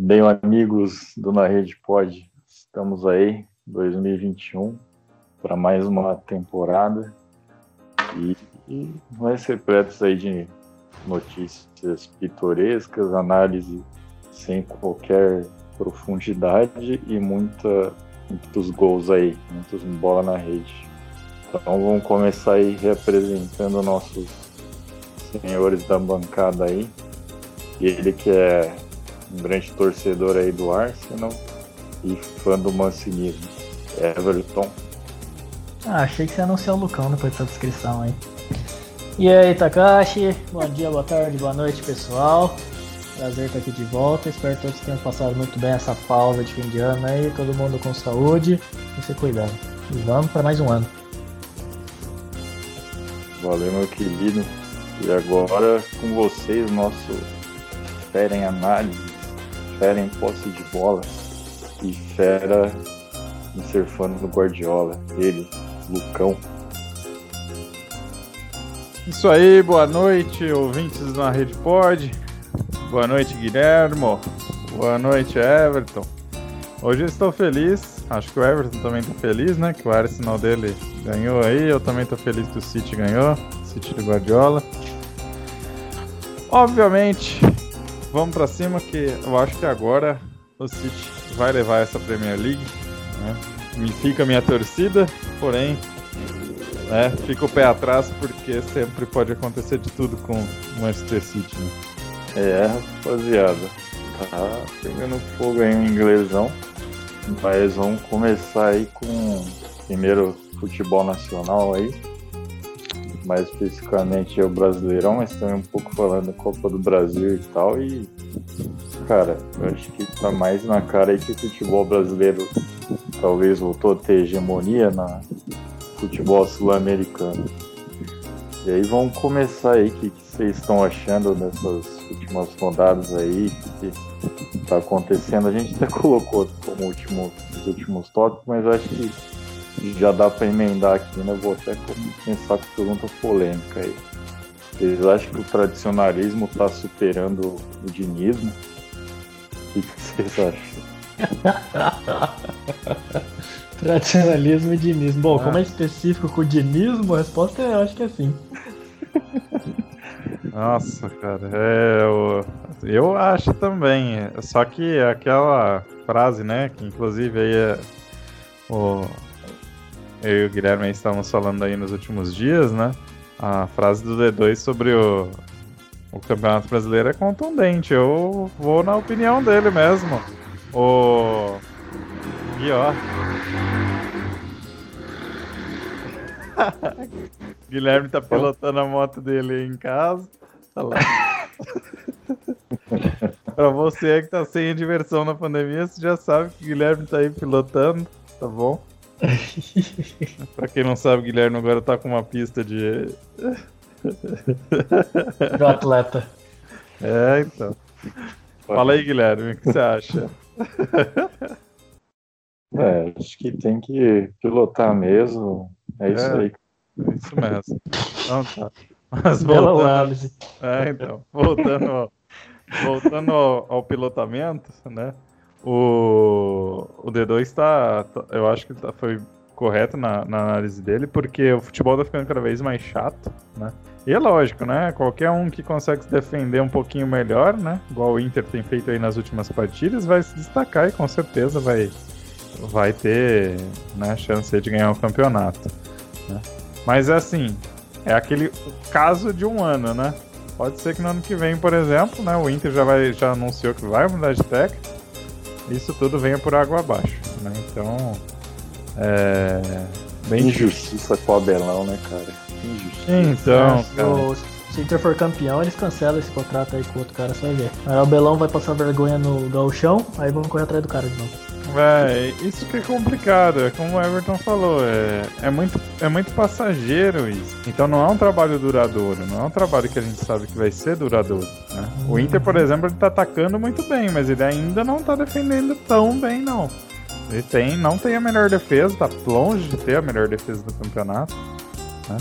Bem, amigos do Na Rede Pod, estamos aí, 2021, para mais uma temporada e, e vai ser pretos aí de notícias pitorescas, análise sem qualquer profundidade e muita, muitos gols aí, muitos bola na rede. Então vamos começar aí representando nossos senhores da bancada aí. Ele que é grande torcedor aí do Arsenal e fã do mancinismo. Everton. Ah, achei que você ia anunciar o Lucão depois dessa descrição aí. E aí, Takashi? Bom dia, boa tarde, boa noite, pessoal. Prazer estar aqui de volta. Espero que todos tenham passado muito bem essa pausa de fim de ano aí. Todo mundo com saúde e se cuidando. E vamos para mais um ano. Valeu, meu querido. E agora com vocês, nosso fera em análise, fera em posse de bola e fera em ser fã do Guardiola. Ele, Lucão. Isso aí, boa noite, ouvintes na Rede Pod. Boa noite, Guilhermo. Boa noite, Everton. Hoje estou feliz, acho que o Everton também está feliz, né? Que o Arsenal dele ganhou aí. Eu também estou feliz que o City ganhou, City do Guardiola. Obviamente, vamos para cima que eu acho que agora o City vai levar essa Premier League. Né? Me fica minha torcida, porém é, fica o pé atrás porque sempre pode acontecer de tudo com o Manchester City. Né? É, rapaziada, tá pegando fogo aí o inglesão, mas vamos começar aí com primeiro futebol nacional aí, mais especificamente o Brasileirão, mas também um pouco falando da Copa do Brasil e tal, e cara, eu acho que tá mais na cara aí que o futebol brasileiro talvez voltou a ter hegemonia na, futebol sul-americano. E aí vamos começar aí, o que, que vocês estão achando dessas últimas rodadas aí, o que está acontecendo. A gente até colocou como último, os últimos tópicos, mas acho que já dá para emendar aqui, né? Vou até começar com pergunta polêmica aí. Vocês acham que o tradicionalismo está superando o dinismo? O que, que vocês acham? Tradicionalismo e dinismo. Bom, ah. como é específico com o dinismo, a resposta é, eu acho que é sim. Nossa, cara, é, eu, eu acho também. Só que aquela frase, né, que inclusive aí é, o, eu e o Guilherme estávamos falando aí nos últimos dias, né? A frase do D2 sobre o, o Campeonato Brasileiro é contundente. Eu vou na opinião dele mesmo. O. E ó, Guilherme tá pilotando a moto dele em casa. Tá lá. pra você que tá sem diversão na pandemia, você já sabe que o Guilherme tá aí pilotando, tá bom? pra quem não sabe, o Guilherme agora tá com uma pista de. Do atleta. É, então. Fala aí, Guilherme, o que você acha? É, acho que tem que pilotar mesmo. É isso é, aí. É isso mesmo. Então tá. Mas voltando, é, então, voltando, voltando ao, ao, pilotamento, né? O, o D2 está, tá, eu acho que tá, foi correto na, na, análise dele, porque o futebol tá ficando cada vez mais chato, né? E é lógico, né? Qualquer um que consegue se defender um pouquinho melhor, né? Igual o Inter tem feito aí nas últimas partidas, vai se destacar e com certeza vai, vai ter né, chance de ganhar o campeonato. Né? Mas é assim, é aquele caso de um ano, né? Pode ser que no ano que vem, por exemplo, né, o Inter já, vai, já anunciou que vai mudar de técnico. Isso tudo venha por água abaixo. Né? Então, é. Bem Injustiça com o Abelão, né, cara? Injustiça. Então, cara. Se o Inter for campeão, eles cancelam esse contrato aí com o outro cara, só ver. Aí o Abelão vai passar vergonha no galchão, aí vamos correr atrás do cara de novo. Véi, isso que é complicado, é como o Everton falou, é, é, muito, é muito passageiro isso. Então não é um trabalho duradouro, não é um trabalho que a gente sabe que vai ser duradouro. Né? O Inter, por exemplo, ele tá atacando muito bem, mas ele ainda não tá defendendo tão bem, não. Ele tem, não tem a melhor defesa, tá longe de ter a melhor defesa do campeonato. Né?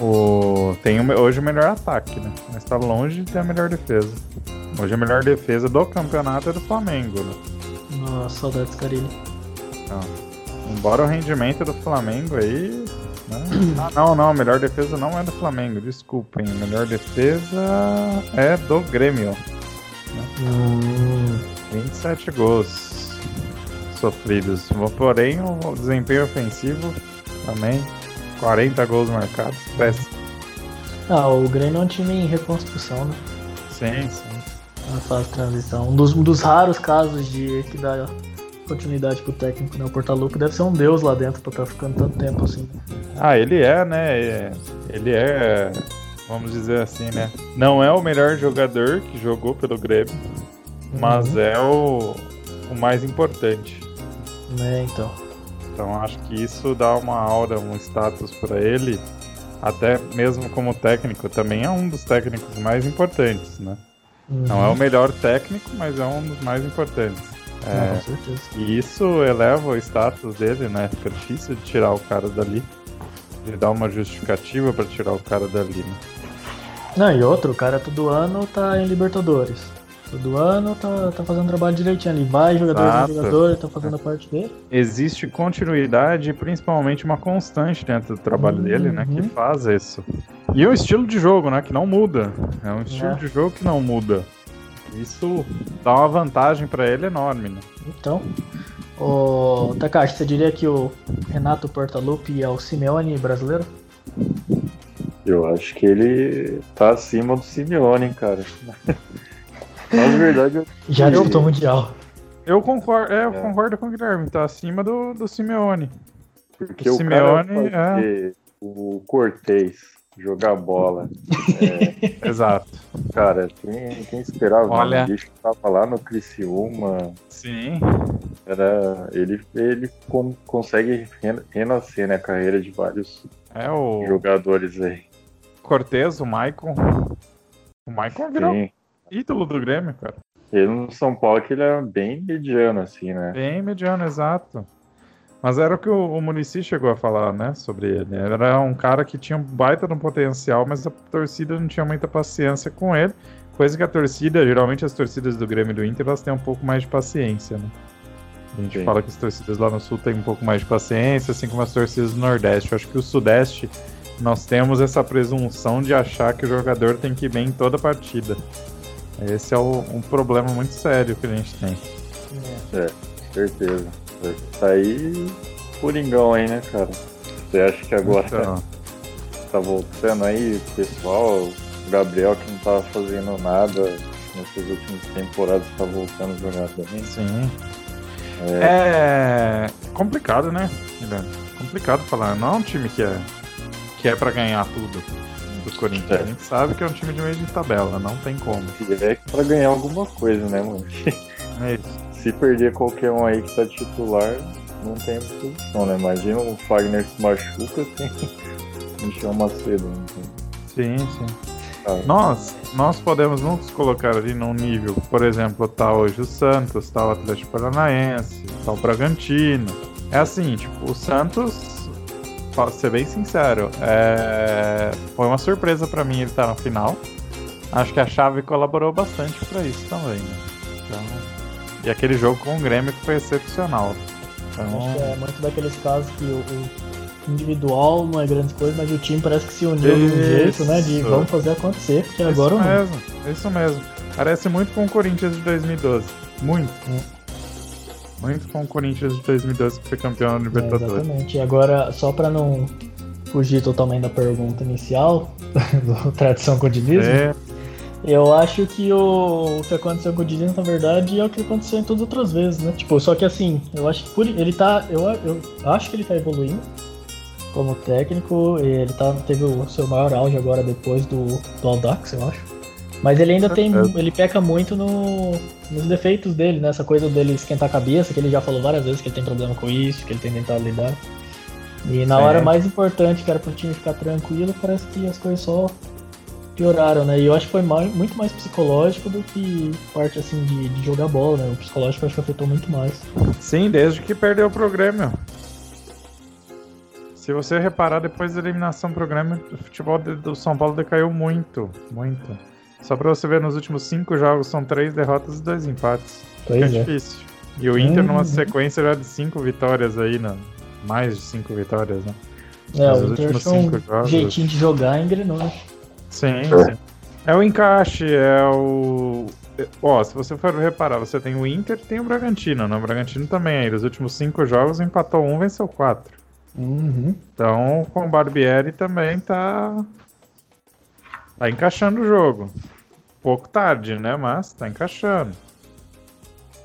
O, tem hoje o melhor ataque, né? Mas tá longe de ter a melhor defesa. Hoje a melhor defesa do campeonato é do Flamengo, né? Nossa, saudades, Carilho. Embora o rendimento do Flamengo aí. Né? Ah, não, não, a melhor defesa não é do Flamengo, desculpem. A melhor defesa é do Grêmio. Né? Hum. 27 gols sofridos. Porém, o desempenho ofensivo também 40 gols marcados, péssimo. Ah, o Grêmio é um time em reconstrução, né? Sim, sim. Na fase de transição. Um dos, um dos raros casos de que dá continuidade pro técnico, né? O Portalupe deve ser um deus lá dentro pra estar tá ficando tanto tempo assim. Ah, ele é, né? Ele é, vamos dizer assim, né? Não é o melhor jogador que jogou pelo Grêmio, uhum. mas é o, o mais importante. É, então. Então acho que isso dá uma aura, um status para ele, até mesmo como técnico, também é um dos técnicos mais importantes, né? Uhum. Não é o melhor técnico, mas é um dos mais importantes. É, com certeza. E isso eleva o status dele, né? Fica difícil de tirar o cara dali. De dar uma justificativa para tirar o cara dali, né? Não, e outro, o cara todo ano tá em Libertadores. Todo ano tá, tá fazendo trabalho direitinho ali. Vai, jogador, Exato. jogador, tá fazendo a parte dele. Existe continuidade e principalmente uma constante dentro do trabalho uhum. dele, né? Que uhum. faz isso. E o estilo de jogo, né? Que não muda. É um estilo é. de jogo que não muda. Isso dá uma vantagem para ele enorme, né? Então, o Takashi, você diria que o Renato Portaluppi é o Simeone brasileiro? Eu acho que ele tá acima do Simeone, cara. Na verdade, eu... já disputou mundial. Eu concordo, é, eu é. concordo com o Guilherme, tá acima do, do Simeone. Porque o, o Simeone é o Cortez jogar bola. É... Exato. Cara, quem, quem esperava Olha... o bicho tava lá no Criciúma. Sim. Era, ele ele com, consegue renascer né, a carreira de vários é o... jogadores aí. Cortez, o Maicon. O Maicon virou Sim ídolo do Grêmio, cara. Ele no São Paulo que ele era bem mediano, assim, né? Bem mediano, exato. Mas era o que o, o Munici chegou a falar, né, sobre ele. Era um cara que tinha um baita no potencial, mas a torcida não tinha muita paciência com ele. Coisa que a torcida, geralmente as torcidas do Grêmio e do Inter, elas têm um pouco mais de paciência, né? A gente Sim. fala que as torcidas lá no Sul têm um pouco mais de paciência, assim como as torcidas do Nordeste. Eu acho que o Sudeste, nós temos essa presunção de achar que o jogador tem que ir bem em toda partida. Esse é o, um problema muito sério que a gente tem. É, certeza. Tá aí Coringão aí, né, cara? Você acha que agora então. tá voltando aí, pessoal? O Gabriel que não tava fazendo nada nessas últimas temporadas tá voltando a jogar também. Sim. É, é complicado, né, Guilherme? Complicado falar. Não é um time que é, que é pra ganhar tudo do Corinthians. É. A gente sabe que é um time de meio de tabela, não tem como. É pra ganhar alguma coisa, né, mano? É isso. Se perder qualquer um aí que tá titular, não tem posição, né? Imagina o Fagner se machuca, tem Michel Macedo. Né? Sim, sim. Ah. Nós, nós podemos nos colocar ali num nível, por exemplo, tá hoje o Santos, tá o Atlético Paranaense, tá o Bragantino. É assim, tipo, o Santos pra ser bem sincero, é... foi uma surpresa para mim ele estar tá no final. Acho que a chave colaborou bastante para isso também. Né? Então... E aquele jogo com o Grêmio que foi excepcional. Então... Acho que é muito daqueles casos que o, o individual não é grande coisa, mas o time parece que se uniu isso. de um jeito, né? De vamos fazer acontecer, porque isso agora. Isso mesmo, isso mesmo. Parece muito com o Corinthians de 2012. Muito. É. Muito com o Corinthians de 2012 que foi campeão da Libertadores. É, exatamente. E agora, só para não fugir totalmente da pergunta inicial, do tradição com o Diniz, é. eu acho que o, o, que aconteceu com o Diniz, na verdade, é o que aconteceu em todas as outras vezes, né? Tipo, só que assim, eu acho que por, ele tá. Eu, eu acho que ele tá evoluindo como técnico. Ele tá, teve o seu maior auge agora depois do, do Aldax, eu acho. Mas ele ainda tem. Ele peca muito no, nos defeitos dele, né? Essa coisa dele esquentar a cabeça, que ele já falou várias vezes que ele tem problema com isso, que ele tem tentado lidar. E na hora mais importante, que era pro time ficar tranquilo, parece que as coisas só pioraram, né? E eu acho que foi mais, muito mais psicológico do que parte assim de, de jogar bola, né? O psicológico acho que afetou muito mais. Sim, desde que perdeu o programa. se você reparar, depois da eliminação do programa, o futebol do São Paulo decaiu muito, muito. Só pra você ver, nos últimos cinco jogos são três derrotas e dois empates. Pois é, é. difícil. E o Inter numa Uhum. sequência já de cinco vitórias aí, né? Mais de cinco vitórias, né? É, Nos o Inter últimos cinco um jogos. jeitinho de jogar engrenou, né? Sim, sim. É o encaixe, é o. Ó, se você for reparar, você tem o Inter e tem o Bragantino, né? O Bragantino também aí. Nos últimos cinco jogos empatou um, venceu quatro. Uhum. Então, com o Barbieri também tá. Tá encaixando o jogo. Pouco tarde, né? Mas tá encaixando.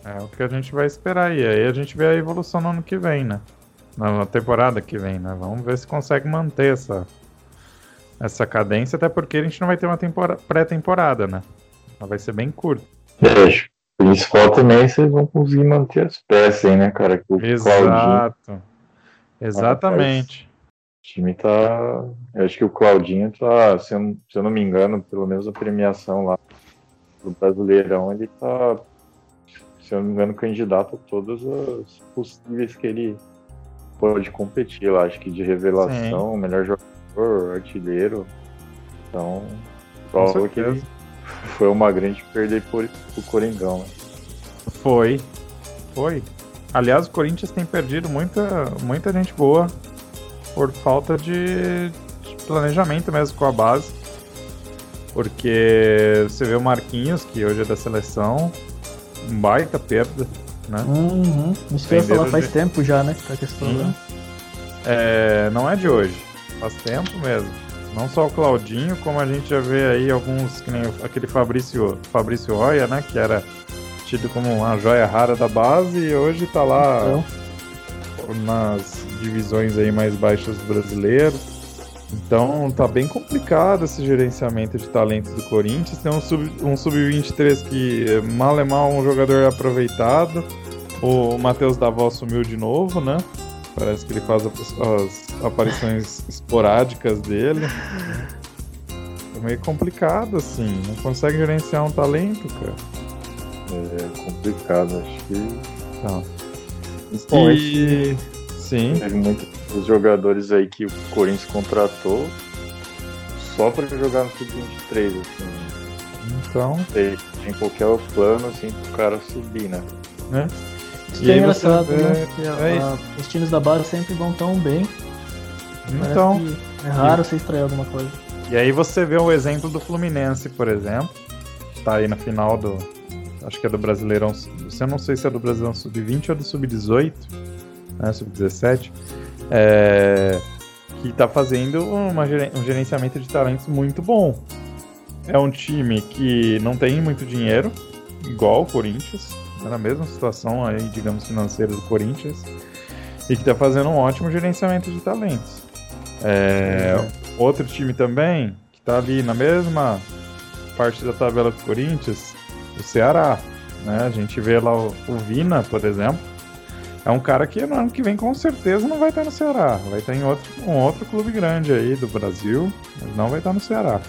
É o que a gente vai esperar aí. Aí a gente vê a evolução no ano que vem, né? Na temporada que vem, né? Vamos ver se consegue manter essa, essa cadência, até porque a gente não vai ter uma tempora- pré-temporada, né? Ela vai ser bem curta. É, acho que o principal também é eles vão conseguir manter as peças aí, né, cara? Que o Claudinho, Exato. Exatamente. o time tá. Eu acho que o Claudinho tá, se eu, se eu não me engano, pelo menos a premiação lá do Brasileirão, ele tá, se eu não me engano, candidato a todas as possíveis que ele pode competir lá. Acho que de revelação, melhor jogador, artilheiro. Então, prova que ele foi uma grande perda por o Coringão. né? Foi. Foi. Aliás, o Corinthians tem perdido muita, muita gente boa por falta de, de planejamento mesmo com a base. Porque você vê o Marquinhos, que hoje é da seleção, um baita perda, né? Uhum. Isso que eu ia falar faz de- tempo já, né? Tá com esse problema. É, não é de hoje, faz tempo mesmo. Não só o Claudinho, como a gente já vê aí alguns, que nem aquele Fabrício, Fabrício Roya, né? Que era tido como uma joia rara da base e hoje tá lá Então, nas divisões aí mais baixas do brasileiro. Então tá bem complicado esse gerenciamento de talentos do Corinthians. Tem um sub- um sub-23 que é, mal é mal um jogador aproveitado. O Matheus Davó sumiu de novo, né? Parece que ele faz as, aparições esporádicas dele. É meio complicado, assim. Não consegue gerenciar um talento, cara. É complicado, acho que. Bom, E... Sim. Teve muitos jogadores aí que o Corinthians contratou só pra jogar no Sub-23, assim. Então, Tem, tem qualquer plano, assim, pro cara subir, né? né? isso E é aí você engraçado, vê- né? Que a- é a- os times da base sempre vão tão bem. Então, é raro você extrair alguma coisa. e aí você vê o exemplo do Fluminense, por exemplo. Tá aí na final do. Acho que é do Brasileirão. Você não sei se é do Brasileirão Sub-20 ou do Sub-18, né? Sub-17. É, que tá fazendo uma um gerenciamento de talentos muito bom. É um time que não tem muito dinheiro, igual o Corinthians, é na mesma situação aí, digamos, financeira do Corinthians, e que tá fazendo um ótimo gerenciamento de talentos. É, Outro time também, que tá ali na mesma parte da tabela do Corinthians, o Ceará. Né? A gente vê lá o, o Vina, por exemplo. É um cara que no ano que vem com certeza não vai estar no Ceará. Vai estar em outro, um outro clube grande aí do Brasil, mas não vai estar no Ceará.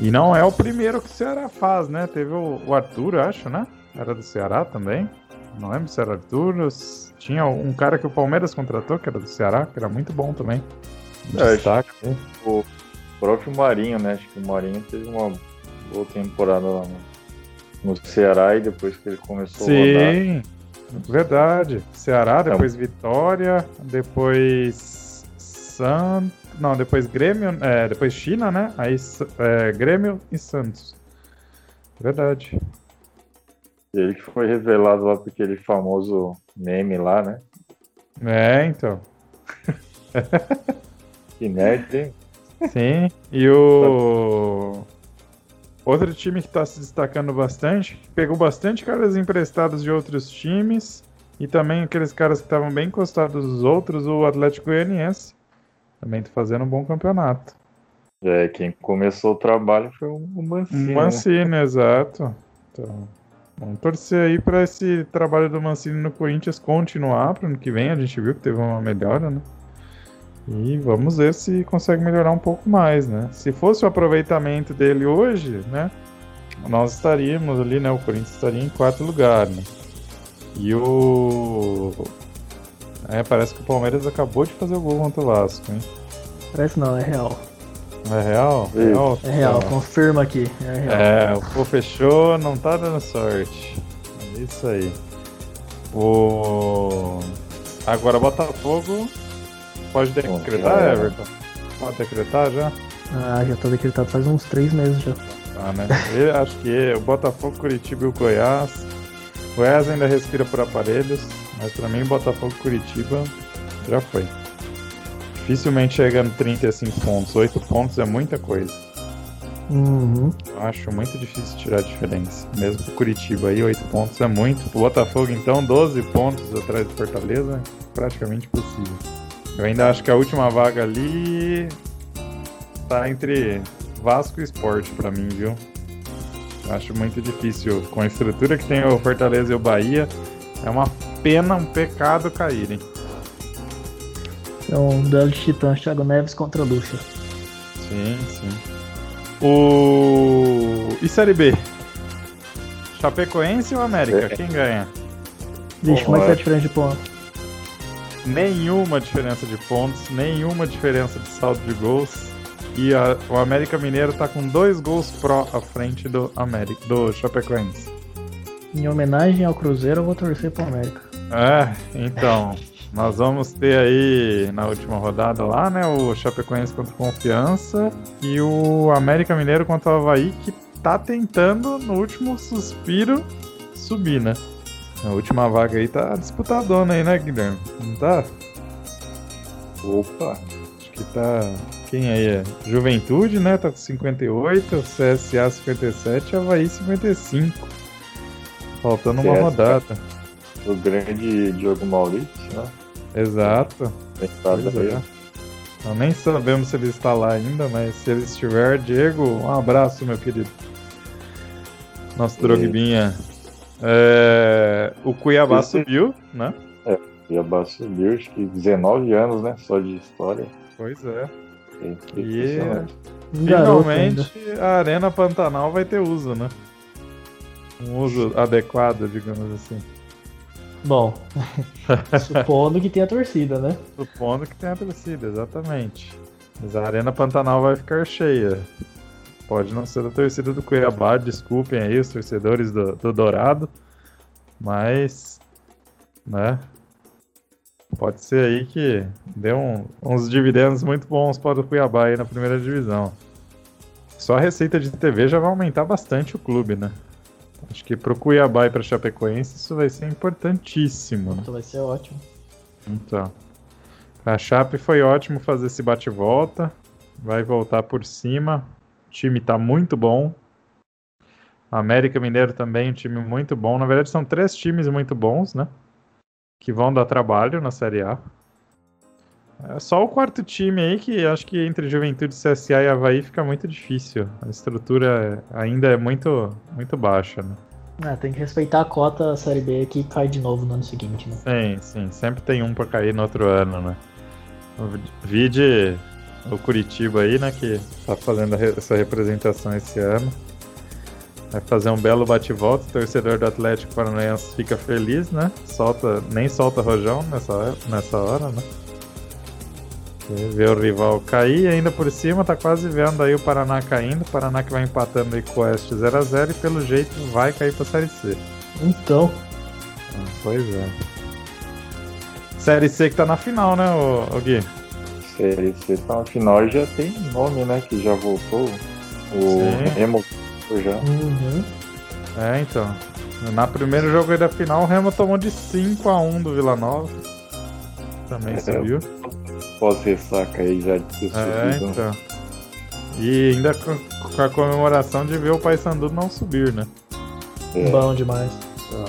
E não é o primeiro que o Ceará faz, né? Teve o, o Arthur, acho, né? Era do Ceará também. Não lembro se era Arthur. Tinha um cara que o Palmeiras contratou, que era do Ceará, que era muito bom também. É, Destaque. né? O próprio Marinho, né? Acho que o Marinho teve uma boa temporada lá no, no Ceará e depois que ele começou a rodar. Sim, verdade. Ceará, depois Vitória, depois San... Não, depois Grêmio, é, depois China, né? Aí é, Grêmio e Santos. Verdade. Ele que foi revelado lá por aquele famoso meme lá, né? É, então. Que nerd, hein? Sim. E o outro time que está se destacando bastante, pegou bastante caras emprestados de outros times e também aqueles caras que estavam bem encostados dos outros, o Atlético Goianiense. Também tá fazendo um bom campeonato. É, quem começou o trabalho foi o Mancini. né? Mancini, exato. Então, vamos torcer aí para esse trabalho do Mancini no Corinthians continuar para ano que vem. A gente viu que teve uma melhora, né? E vamos ver se consegue melhorar um pouco mais, né? Se fosse o aproveitamento dele hoje, né? Nós estaríamos ali, né? O Corinthians estaria em quarto lugar, né? E o. É, parece que o Palmeiras acabou de fazer o gol contra o Vasco, hein? Parece não, é real. É real? É real, é real confirma aqui. É, real. é, o pô fechou, não tá dando sorte. É isso aí. O. Agora Botafogo. Pode decretar, é. Everton? Pode decretar já? Ah, já tá decretado faz uns três meses já. Ah, né? Eu acho que o Botafogo, Curitiba e o Goiás. O Goiás ainda respira por aparelhos, mas pra mim Botafogo Curitiba já foi. Dificilmente chegando 35 pontos. 8 pontos é muita coisa. Uhum. Eu acho muito difícil tirar a diferença. Mesmo pro Curitiba aí, 8 pontos é muito. O Botafogo, então, 12 pontos atrás do Fortaleza, praticamente possível. Eu ainda acho que a última vaga ali tá entre Vasco e Sport para mim, viu? Acho muito difícil. Com a estrutura que tem o Fortaleza e o Bahia, é uma pena, um pecado caírem. É um duelo de titãs, Thiago Neves contra Lucha. Sim, sim. O. E Série B? Chapecoense ou América? É. Quem ganha? Vixe, como é que é a diferença de pontos? Nenhuma diferença de pontos, nenhuma diferença de saldo de gols. E a, o América Mineiro tá com dois gols pró à frente do, América, do Chapecoense. Em homenagem ao Cruzeiro, eu vou torcer pro América. É, então. nós vamos ter aí na última rodada lá, né? O Chapecoense contra Confiança e o América Mineiro contra o Havaí, que tá tentando, no último suspiro, subir, né? A última vaga aí tá disputadona aí, né, Guilherme? Não tá? Opa! Acho que tá quem aí é? Juventude, né? Tá com 58, CSA 57, Havaí 55. Faltando uma rodada. O grande Diogo Maurício, né? Exato. É. Então, nem sabemos se ele está lá ainda, mas se ele estiver, Diego, um abraço, meu querido. Nosso drogbinha. É... O Cuiabá Esse... subiu, né? É, o Cuiabá subiu, acho que 19 anos, né? Só de história. Pois é. E finalmente a Arena Pantanal vai ter uso, né? Um uso adequado, digamos assim. Bom, supondo que tenha torcida, né? Supondo que tenha torcida, exatamente. Mas a Arena Pantanal vai ficar cheia. Pode não ser a torcida do Cuiabá, desculpem aí os torcedores do, do Dourado. Mas, né? Pode ser aí que dê um, uns dividendos muito bons para o Cuiabá aí na primeira divisão. Só a receita de TV já vai aumentar bastante o clube, né? Acho que para o Cuiabá e para Chapecoense isso vai ser importantíssimo. Né? Então vai ser ótimo. Então. A Chape foi ótimo fazer esse bate-volta. Vai voltar por cima. Time está muito bom. América Mineiro também, um time muito bom. Na verdade, são três times muito bons, né? que vão dar trabalho na Série A. É só o quarto time aí que acho que entre Juventude, CSA e Havaí fica muito difícil. A estrutura ainda é muito, muito baixa, né? É, tem que respeitar a cota Série B que cai de novo no ano seguinte, né? Sim, sim. Sempre tem um por cair no outro ano, né? Vide o Curitiba aí, né? Que tá fazendo essa representação esse ano. Vai fazer um belo bate-volta, o torcedor do Atlético Paranaense fica feliz, né? Solta, nem solta rojão nessa, nessa hora, né? Ver o rival cair ainda por cima, tá quase vendo aí o Paraná caindo. O Paraná que vai empatando aí com o Oeste 0x0 e pelo jeito vai cair pra Série C. Então. Ah, pois é. Série C que tá na final, né, o, Gui? Série C na final já tem nome, né? Que já voltou. O Sim. Remo já. Uhum. É, então. Na primeiro jogo aí da final, o Remo tomou de 5 a 1 do Vila Nova. Também é, subiu. Pós-ressaca aí já de É, então. E ainda com, com, a comemoração de ver o Paysandu não subir, né? É. Bom demais. Então,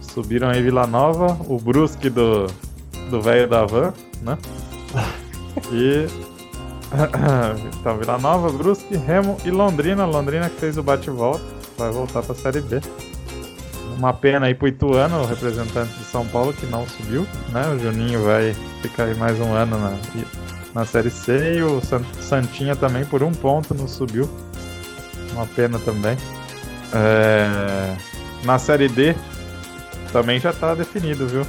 subiram aí Vila Nova, o Brusque do do velho da van, né? E então, Vila Nova, Brusque, Remo e Londrina. Londrina que fez o bate-volta, vai voltar para a Série B. Uma pena aí pro Ituano, o representante de São Paulo, que não subiu, né? O Juninho vai ficar aí mais um ano na, na Série C e o Santinha também por um ponto não subiu. Uma pena também. É... Na Série D também já tá definido, viu?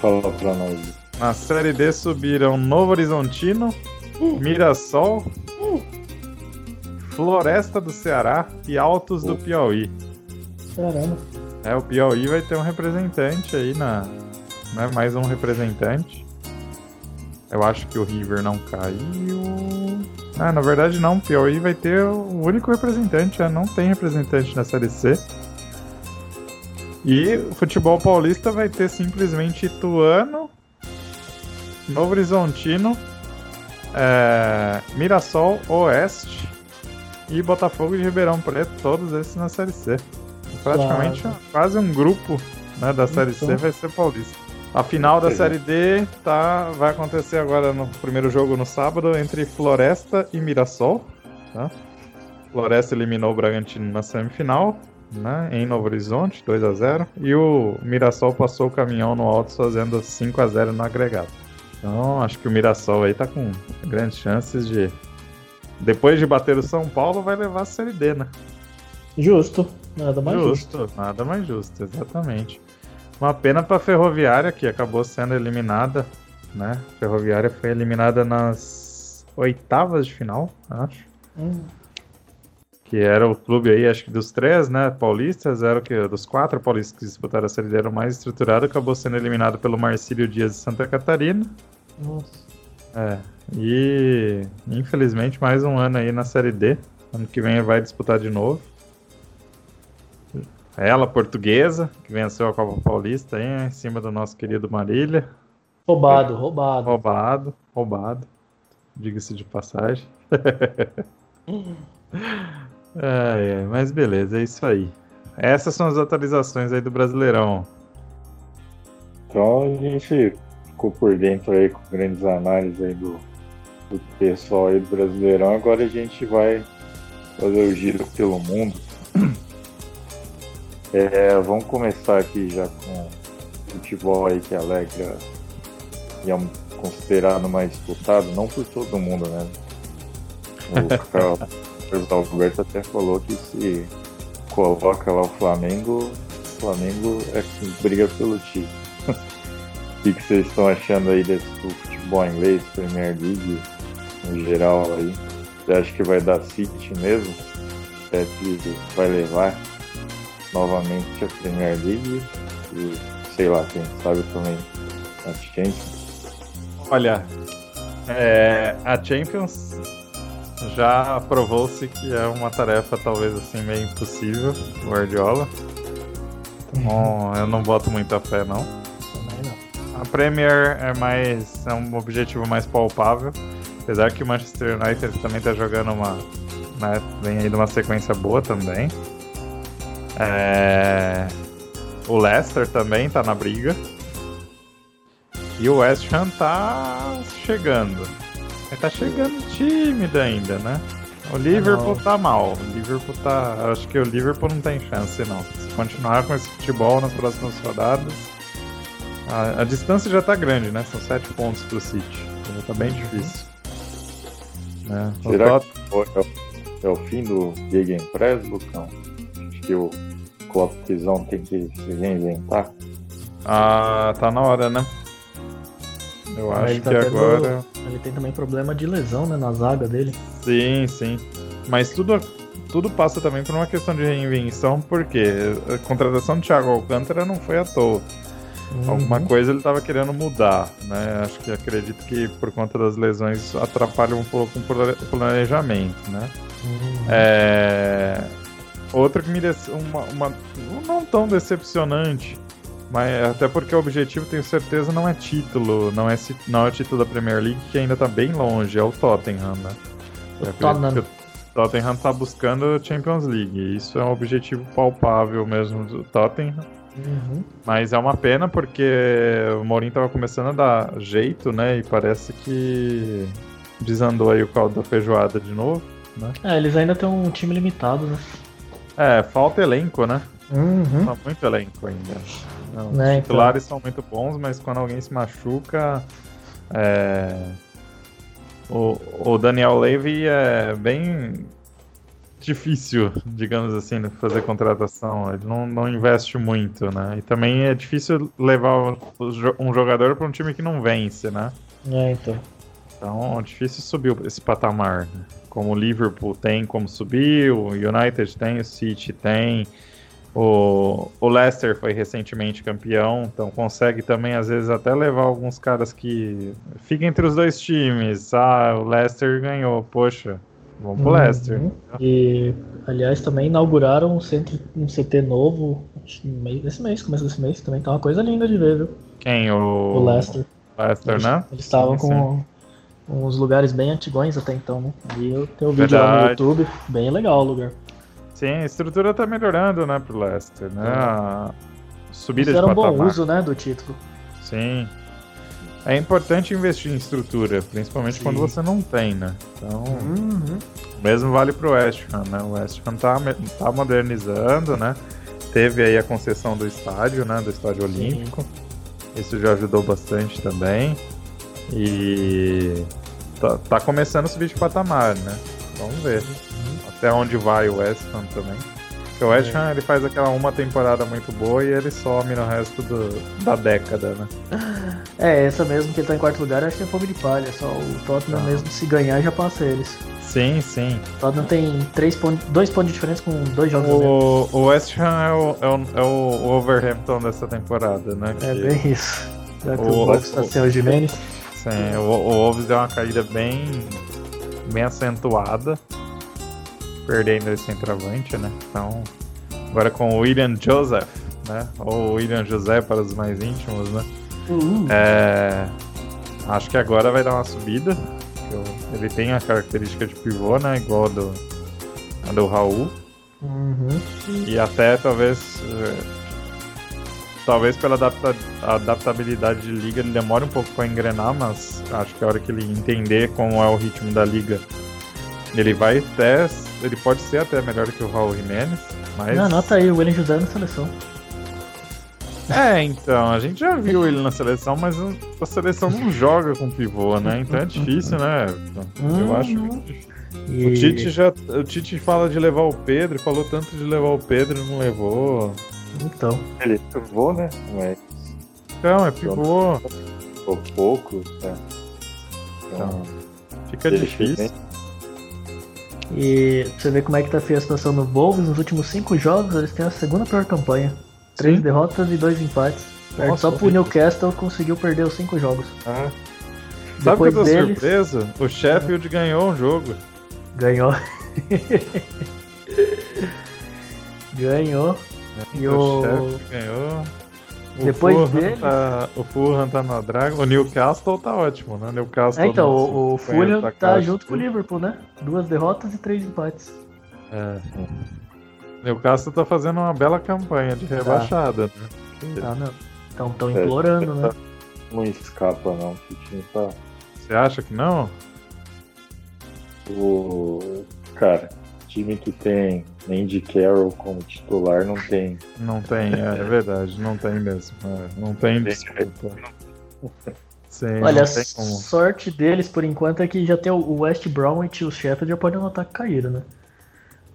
Fala pra nós. Na Série D subiram Novo Horizontino, Mirassol, Floresta do Ceará e Altos do Piauí. Caramba. É, o Piauí vai ter um representante aí na. Né, mais um representante. Eu acho que o River não caiu. Ah, na verdade não, o Piauí vai ter o único representante, é, não tem representante na Série C. E o futebol paulista vai ter simplesmente Ituano, Novo Horizontino, é, Mirassol, Oeste e Botafogo de Ribeirão Preto, todos esses na Série C. Praticamente claro. quase um grupo né, da Série então. C vai ser paulista. A final da Série D tá, vai acontecer agora no primeiro jogo no sábado entre Floresta e Mirassol. Tá? Floresta eliminou o Bragantino na semifinal, né, em Novo Horizonte, 2 a 0 E o Mirassol passou o caminhão no alto fazendo 5 a 0 no agregado. Então acho que o Mirassol aí tá com grandes chances de. Depois de bater o São Paulo, vai levar a Série D, né? Justo, nada mais justo. Justo, nada mais justo, exatamente. Uma pena para a Ferroviária, que acabou sendo eliminada, né? A Ferroviária foi eliminada nas oitavas de final, acho. Hum. Que era o clube aí, acho que dos três, né? Paulistas, era o que? Dos quatro paulistas que disputaram a série D, era o mais estruturado, acabou sendo eliminado pelo Marcílio Dias de Santa Catarina. Nossa. É. E infelizmente mais um ano aí na série D. Ano que vem vai disputar de novo. Ela, portuguesa, que venceu a Copa Paulista aí, em cima do nosso querido Marília. Roubado, roubado. Roubado, roubado. Diga-se de passagem. é, é, mas beleza, é isso aí. Essas são as atualizações aí do Brasileirão. Então a gente ficou por dentro aí com grandes análises aí do, do pessoal aí do Brasileirão. Agora a gente vai fazer o giro pelo mundo. É, vamos começar aqui já com futebol aí que alegra e é considerado mais disputado, não por todo mundo, né? O Carlos Alberto até falou que se coloca lá o Flamengo, o Flamengo é que briga pelo título. o que, vocês estão achando aí desse futebol inglês, Premier League, no geral aí? Você acha que vai dar City mesmo? Que vai levar? novamente a Premier League e sei lá, quem sabe também a Champions. Olha, é, a Champions já provou-se que é uma tarefa talvez assim meio impossível, Guardiola. Então eu não boto muita fé não. A Premier é mais é um objetivo mais palpável, apesar que o Manchester United também está jogando uma, né, vem aí de uma sequência boa também. É... O Leicester também tá na briga. E o West Ham tá chegando. Ele tá chegando tímido ainda, né? O Liverpool tá mal. O Liverpool tá. Acho que o Liverpool não tem chance, não. Se continuar com esse futebol nas próximas rodadas. A, a distância já tá grande, né? São sete pontos pro City. Já tá bem difícil. Né? Será que é, é o fim do Gegenpress, Lucão? Acho que o Kloppzão tem que se reinventar? Ah, tá na hora, né? Eu acho que tá agora. Ele tem também problema de lesão, né, na zaga dele. Sim, sim. Mas tudo, tudo passa também por uma questão de reinvenção, porque a contratação do Thiago Alcântara não foi à toa. Uhum. Alguma coisa ele estava querendo mudar, né? Acho que acredito que por conta das lesões atrapalha um pouco o planejamento, né? Uhum. É... Outra que me dece... uma, uma não tão decepcionante, mas até porque o objetivo, tenho certeza, não é título, não é, não é título da Premier League, que ainda tá bem longe, é o Tottenham, né? O Tottenham. O Tottenham tá buscando a Champions League, isso é um objetivo palpável mesmo do Tottenham. Uhum. Mas é uma pena porque o Mourinho tava começando a dar jeito, né? E parece que desandou aí o caldo da feijoada de novo, né? É, eles ainda têm um time limitado, né? É, falta elenco, né? Uhum. Tá muito elenco ainda. Não, os é, então. titulares então. são muito bons, mas quando alguém se machuca. É... O, o Daniel Levy é bem. difícil, digamos assim, fazer contratação. Ele não, não investe muito, né? E também é difícil levar um jogador para um time que não vence, né? É, então. Então é difícil subir esse patamar. Né? Como o Liverpool tem como subir, o United tem, o City tem. O, o Leicester foi recentemente campeão, então consegue também, às vezes, até levar alguns caras que ficam entre os dois times. Ah, o Leicester ganhou, poxa, vamos pro uhum. Leicester. E, aliás, também inauguraram um, centro, um CT novo esse mês, começo desse mês, também tá uma coisa linda de ver, viu? Quem? O, o Leicester. Leicester, eles, né? Eles estavam com uns lugares bem antigões até então, né? E eu tenho um vídeo Verdade. lá no YouTube, bem legal o lugar. Sim, a estrutura tá melhorando, né, pro Leicester, né? A subida Eles de patamar. um bom uso, né, do título. Sim. É importante investir em estrutura, principalmente Sim. quando você não tem, né? Então, uhum. mesmo vale pro West Ham, né? O West Ham tá, tá modernizando, né? Teve aí a concessão do estádio, né? Do estádio Sim. olímpico. Isso já ajudou bastante também. E tá, tá começando a subir de patamar, né? Vamos ver até onde vai o West Ham também. Porque o West Ham ele faz aquela uma temporada muito boa e ele some no resto do, da década, né? É, essa mesmo que ele tá em quarto lugar, acho que é fogo de palha. Só o Tottenham ah. mesmo, se ganhar, já passa eles. Sim, sim. O Tottenham tem três pontos, dois pontos de diferença com dois jogos o, o West Ham é o, é, o, é o Overhampton dessa temporada, né? É que... bem isso. Já que o, o Wolves tá sem o Jimenez. Sim, o, o Wolves deu uma caída bem, bem acentuada perdendo esse centroavante, né? Então, agora com o William Joseph, né? Ou William José para os mais íntimos, né? Uhum. É, acho que agora vai dar uma subida. Ele tem a característica de pivô, né? Igual a do, a do Raul. Uhum. E até talvez. É, talvez pela adapta adaptabilidade de liga ele demore um pouco para engrenar, mas acho que a hora que ele entender como é o ritmo da liga, ele vai até ele pode ser até melhor que o Raul Jimenez, mas. Não, anota aí, o William José na seleção. É, então, a gente já viu ele na seleção, mas a seleção não joga com pivô, né? Então é difícil, né? Eu acho que. O Tite já. O Tite fala de levar o Pedro, falou tanto de levar o Pedro não levou. Então. Ele é pivô, né? Mas. Então, é pivô. Ficou pouco, tá? Então, fica difícil. E você vê como é que tá a situação no Wolves, nos últimos cinco jogos eles têm a segunda pior campanha. Três Sim. derrotas e dois empates. Nossa, Só pro Newcastle conseguiu perder os cinco jogos. Ah. Sabe que eu tô deles... surpreso? O Sheffield ah. ganhou um jogo. Ganhou. ganhou. É, e o, o Sheffield ganhou. O Depois Fulham dele... Tá, o Fulham tá na draga. O Newcastle tá ótimo, né? Newcastle é, então, o, o Fulham tá, tá junto com o Liverpool, né? Duas derrotas e três empates. É. Newcastle tá fazendo uma bela campanha de rebaixada, tá. né? Tá, não. Então tão é, implorando, né? Não escapa não, o time tá. Você acha que não? O. Cara, time que tem Andy Carroll como titular não tem. Não tem, é, é verdade, não tem mesmo. É, não tem desculpa. Sim, Olha, a sorte deles por enquanto é que já tem o West Bromwich e o Sheffield já podem notar que caíram, né?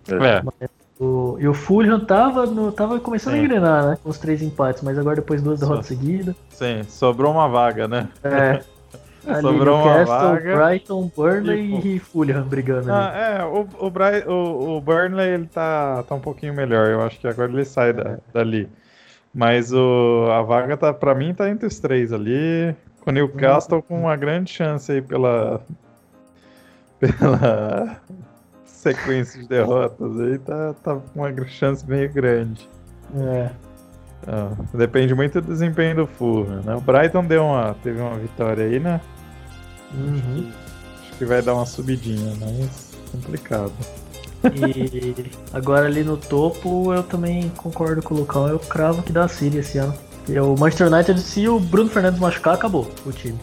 É. O, e o Fulham tava, no, tava começando Sim. a engrenar, né? Com os três empates, mas agora depois duas derrotas seguidas. Sim, sobrou uma vaga, né? É. Ali, Sobrou uma vaga. Brighton, Burnley e, e Fulham brigando ah, ali. É, o, o, Bright, o, o, Burnley ele tá, tá um pouquinho melhor. Eu acho que agora ele sai da, dali. Mas o, a vaga tá, pra mim tá entre os três ali. Com o Newcastle com uma grande chance aí pela. pela sequência de derrotas aí, tá, tá com uma chance bem grande. É. Ah, depende muito do desempenho do Fulham, né? O Brighton deu uma, teve uma vitória aí, né? Uhum. Acho, que, acho, que, vai dar uma subidinha, mas complicado. E agora ali no topo eu também concordo com o Lucão, eu cravo que dá a Síria esse ano. E o Manchester United, se o Bruno Fernandes machucar, acabou o time.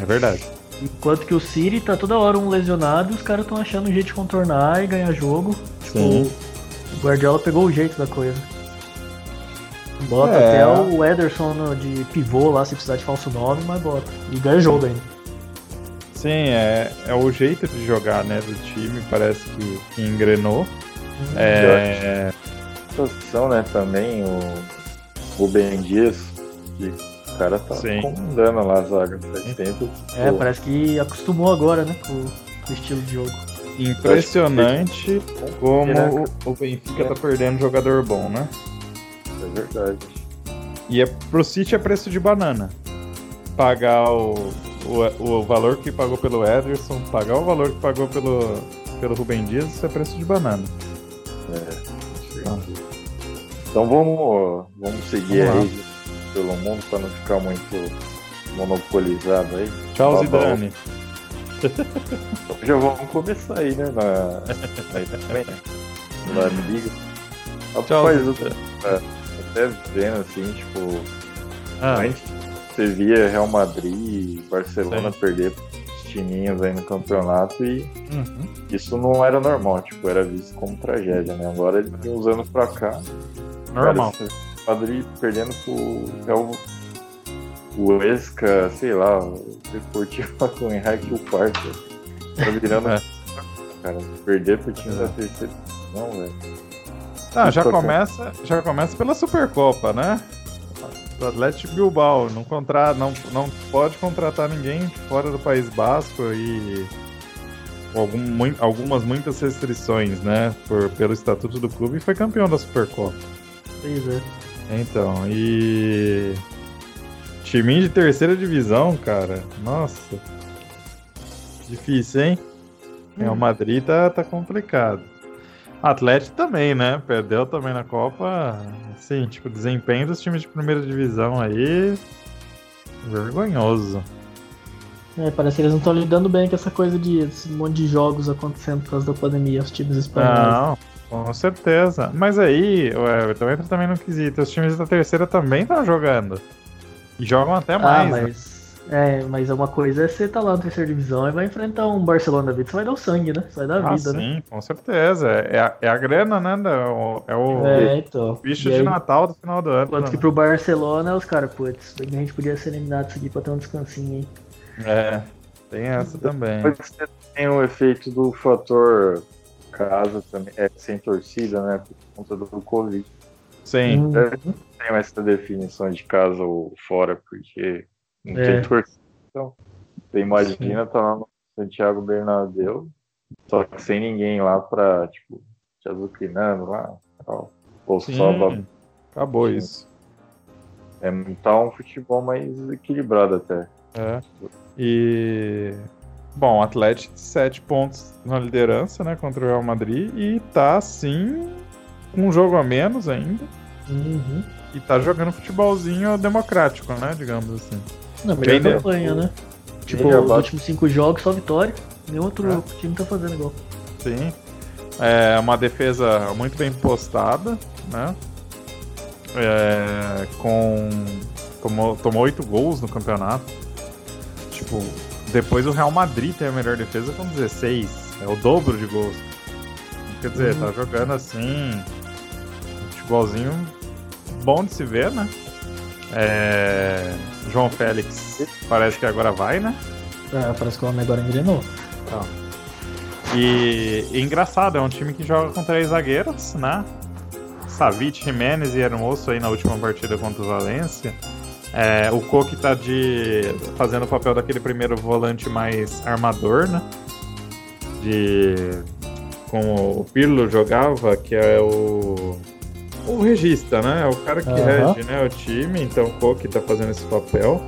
É verdade. Enquanto que o City tá toda hora um lesionado e os caras estão achando um jeito de contornar e ganhar jogo. Tipo, Sim. o Guardiola pegou o jeito da coisa. Bota é. até o Ederson de pivô lá, se precisar de falso 9, mas bota. E ganha jogo ainda. Sim, é, é o jeito de jogar, né, do time, parece que, que engrenou. Hum, é... Situação, né, também, o Rubem Dias, que o cara tá Sim. comandando lá a zaga faz tempo. É, pô. parece que acostumou agora, né, com o estilo de jogo. Impressionante como o Benfica tá perdendo jogador bom, né? É verdade. E é, pro City é preço de banana. Pagar o, o, o valor que pagou pelo Ederson, pagar o valor que pagou pelo, pelo Rubem Dias, isso é preço de banana. É, ah. Então vamos, vamos seguir vamos aí pelo mundo para não ficar muito monopolizado aí. Tchau, tá Zidane. Então já vamos começar aí, né? Na, na, na liga. Rapaz, eu, é, até vendo assim, tipo. Ah. Antes você via Real Madrid e Barcelona Sim. perder os timinhos aí no campeonato e uhum. isso não era normal, tipo, era visto como tragédia, né? Agora de uns anos pra cá. Normal. Madrid perdendo pro Real o Esca, sei lá, o Deportivo com o Henrique o quarto. Tá virando. É. Cara, perder pro time da terceira. Não, velho. Ah, já começa, já começa pela Supercopa, né? O Atlético Bilbao não, contra, não, não pode contratar ninguém fora do País Basco e algum, algumas muitas restrições, né? Por, pelo estatuto do clube e foi campeão da Supercopa. Pois é. Então, e Timinho de terceira divisão, cara. Nossa. Difícil, hein? Hum. O Madrid tá, tá complicado. Atlético também, né? Perdeu também na Copa. Sim, tipo, desempenho dos times de primeira divisão aí. Vergonhoso. É, parece que eles não estão lidando bem com essa coisa de esse monte de jogos acontecendo por causa da pandemia, os times espanhóis. Não, com certeza. Mas aí, o Everton entra também no quesito. Os times da terceira também estão jogando. E jogam até ah, mais. Ah, mas. Né? É, mas uma coisa é você tá lá na terceira divisão e vai enfrentar um Barcelona da vida, você vai dar o sangue, né? Você vai dar a ah, vida, sim, né? Sim, com certeza. É a, é a grana, né? É o, é, então. bicho de Natal do final do ano. Quanto né? que pro Barcelona, os caras, putz, a gente podia ser eliminado isso aqui pra ter um descansinho aí. É, tem essa também. Você tem o efeito do fator casa também, é sem torcida, né? Por conta do Covid. Sim. Uhum. Tem essa definição de casa ou fora, porque não é. tem torcida. Então, você imagina tá lá no Santiago Bernabéu, só que sem ninguém lá pra, tipo, te azucrinando lá. Tal. Ou Sim. só. Acabou Sim. isso. É tá um futebol mais equilibrado até. É. E. Bom, Atlético 7 pontos na liderança, né, contra o Real Madrid e tá assim um jogo a menos ainda. Uhum. E tá jogando futebolzinho democrático, né? Digamos assim. Não, melhor Bem campanha, né? Tipo, os últimos cinco jogos, só vitória. Nenhum outro é. time tá fazendo igual. Sim. É uma defesa muito bem postada, né? É, com. Tomou, tomou oito gols no campeonato. Tipo, depois o Real Madrid tem a melhor defesa com 16. É o dobro de gols. Quer dizer, uhum. tá jogando assim futebolzinho bom de se ver, né? É... João Félix parece que agora vai, né? É, parece que o homem agora engrenou. Tá. E, e, engraçado, é um time que joga com três zagueiros, né? Savic, Jimenez e Hermoso aí na última partida contra o Valência. É, o Coque tá de, fazendo o papel daquele primeiro volante mais armador, né? De, como o Pirlo jogava, que é o o regista, né? É o cara que uhum. rege né, o time, então o Koke tá fazendo esse papel.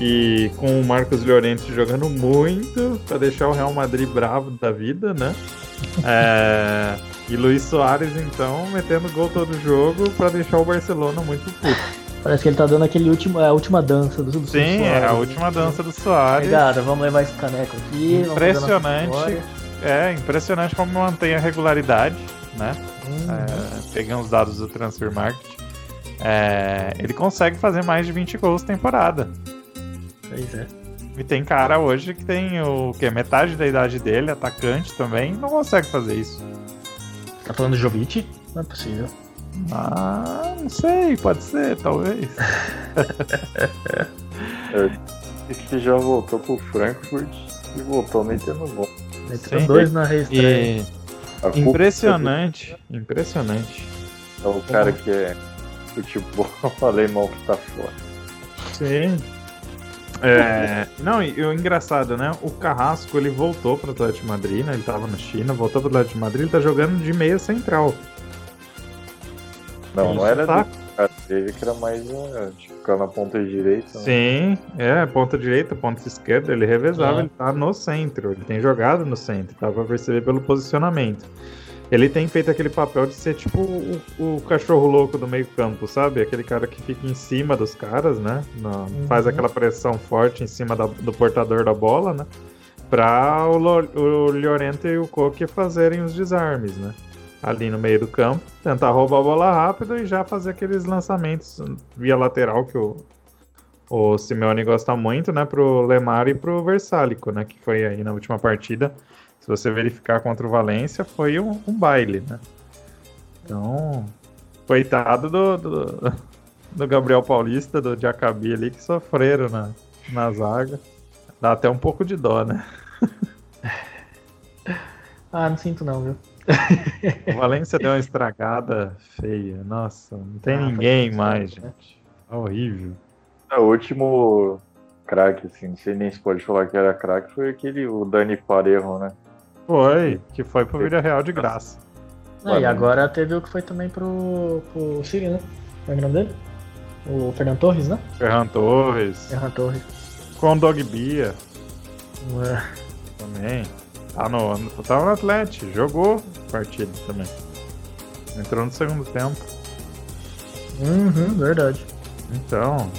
E com o Marcos Llorente jogando muito para deixar o Real Madrid bravo da vida, né? É... E Luiz Soares, então, metendo gol todo jogo para deixar o Barcelona muito puto. Parece que ele tá dando aquele último, é a última dança do, do Sim, Soares. é a última dança do Soares. Obrigado, vamos levar esse caneco aqui. Impressionante. É, impressionante como mantém a regularidade, né? Hum. É, peguei uns dados do Transfer Market. É, ele consegue fazer mais de 20 gols temporada. Pois é. E tem cara hoje que tem o que metade da idade dele, atacante também, não consegue fazer isso. Tá falando do Jovic? Não é possível. Ah, não sei, pode ser, talvez. é, que já voltou pro Frankfurt. E voltou metendo bom. Meteu dois na reestreia. E... Impressionante, impressionante. É o cara que é futebol alemão que tá fora. Sim. É, não, e o engraçado, né? O Carrasco ele voltou pro Atlético de Madrid, né? Ele tava na China, voltou pro Atlético de Madrid, ele tá jogando de meia central. Não, não era tá... do dele que era mais uh, de ficar na ponta direita. Né? Sim, é, ponta direita, ponta esquerda, ele revezava, é. ele tá no centro, ele tem jogado no centro, dá pra perceber pelo posicionamento. Ele tem feito aquele papel de ser tipo o, o cachorro louco do meio-campo, sabe? Aquele cara que fica em cima dos caras, né? No, uhum. Faz aquela pressão forte em cima da, do portador da bola, né? Pra o, o Llorente e o Koke fazerem os desarmes, né? Ali no meio do campo, tentar roubar a bola rápido e já fazer aqueles lançamentos via lateral que o, o Simeone gosta muito, né? Pro Lemar e pro Versálico, né? Que foi aí na última partida se você verificar contra o Valência, foi um, um baile, né? Então, coitado do, do, do, Gabriel Paulista, do Jacabi ali, que sofreram na, na zaga. Dá até um pouco de dó, né? ah, não sinto não, viu? O Valência deu uma estragada feia. Nossa, não tem ah, ninguém mais, né? gente. É horrível. É, o último craque, assim, não sei nem se pode falar que era craque, foi aquele, o Dani Parejo, né? Foi, que foi pro Vila Real de graça. Ah, e agora teve o que foi também pro, pro Siri, né? Qual é o nome dele? O Fernando Torres, né? Fernando Torres. Fernando Torres. Com o Dog Bia. Ué. Também. Tá no, tá no Atlético, jogou partida também. Entrou no segundo tempo. Uhum, verdade. Então.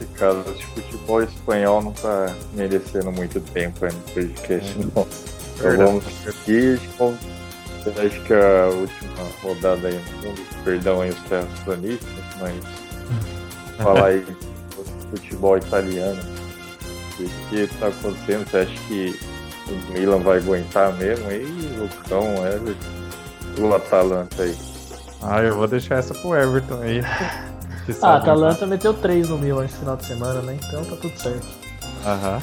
Esse caso de futebol espanhol não tá merecendo muito tempo aí no podcast, uhum. não. Vamos aqui, tipo, acho que a última rodada aí no mundo, perdão aí os terraplanistas, mas falar aí do futebol italiano, o que está acontecendo, você acha que o Milan vai aguentar mesmo aí, Lucão, Everton, o Atalanta aí? Ah, eu vou deixar essa pro Everton aí. ah, a Atalanta meteu 3 no Milan esse final de semana, né? Então tá tudo certo. Aham.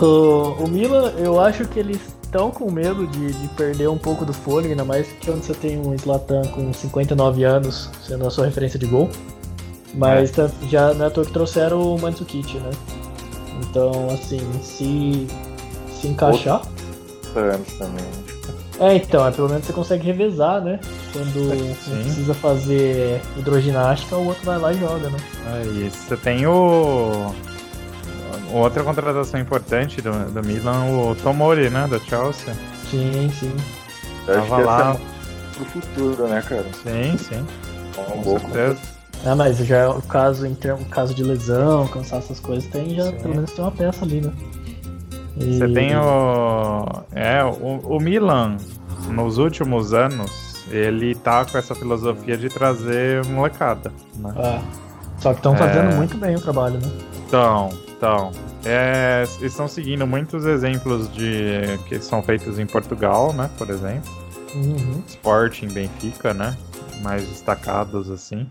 O, o Milan, eu acho que eles estão com medo de, de, perder um pouco do fôlego, ainda mais que quando você tem um Slatan com 59 anos sendo a sua referência de gol. Mas é. tá, já não é que trouxeram o Mandzukic, né? Então, assim, se, se encaixar. Anos também. É, então, é, pelo menos você consegue revezar, né? Quando precisa fazer hidroginástica, o outro vai lá e joga, né? É isso. Você tem o Outra contratação importante do, do Milan, o Tomori, né? Da Chelsea. Sim, sim. Eu acho Tava lá. pro futuro, né, cara? Sim, sim. Com, Com certeza. Ah, mas já é o caso, em termos, caso de lesão, cansar essas coisas, tem já, sim. pelo menos tem uma peça ali, né? E... Você tem o. É, o, o Milan, nos últimos anos, ele tá com essa filosofia de trazer molecada. Né? Ah, só que estão fazendo é... muito bem o trabalho, né? Então, então, é, estão seguindo muitos exemplos de que são feitos em Portugal, né? Por exemplo. Uhum. Sporting, Benfica, né? Mais destacados assim.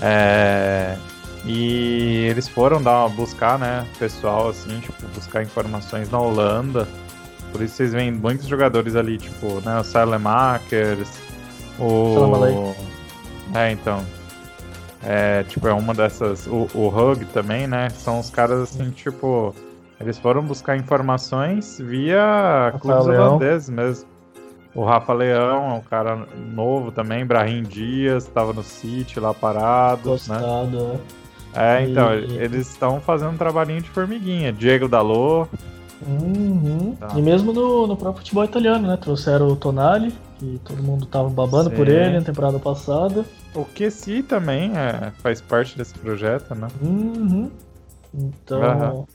É, e eles foram dar buscar, né? Pessoal assim, tipo, buscar informações na Holanda. Por isso vocês veem muitos jogadores ali, tipo, né? O Salemakers, o. É, então. É, tipo, é uma dessas. O, o Hug também, né? São os caras assim, tipo. Eles foram buscar informações via Rafa clubes Leão. holandeses mesmo. O Rafa Leão é um cara novo também, Brahim Dias, estava no City lá parado. Gostado, né? É, então, e... eles estão fazendo um trabalhinho de formiguinha. Diego Dalô. Uhum. Tá. E mesmo no, no próprio futebol italiano, né? Trouxeram o Tonali, que todo mundo tava babando Sim. por ele na temporada passada. O QSI também é, faz parte desse projeto, né? Uhum. Então, uhum.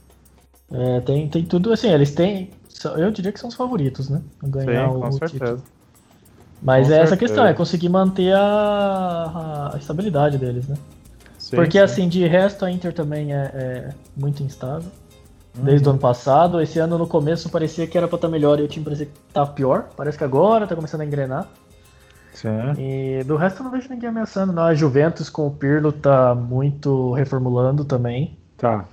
É, tem, tem tudo assim, eles têm. Eu diria que são os favoritos, né? Ganhar Sim, com o certeza. Título. Mas com é essa questão, é conseguir manter a, a estabilidade deles, né? Sim, Porque sim. assim, de resto a Inter também é, é muito instável. Uhum. Desde o ano passado. Esse ano no começo parecia que era pra estar tá melhor e o time parecia que tava pior. Parece que agora tá começando a engrenar. Sim. E do resto eu não vejo ninguém ameaçando, não. A Juventus com o Pirlo tá muito reformulando também. Tá.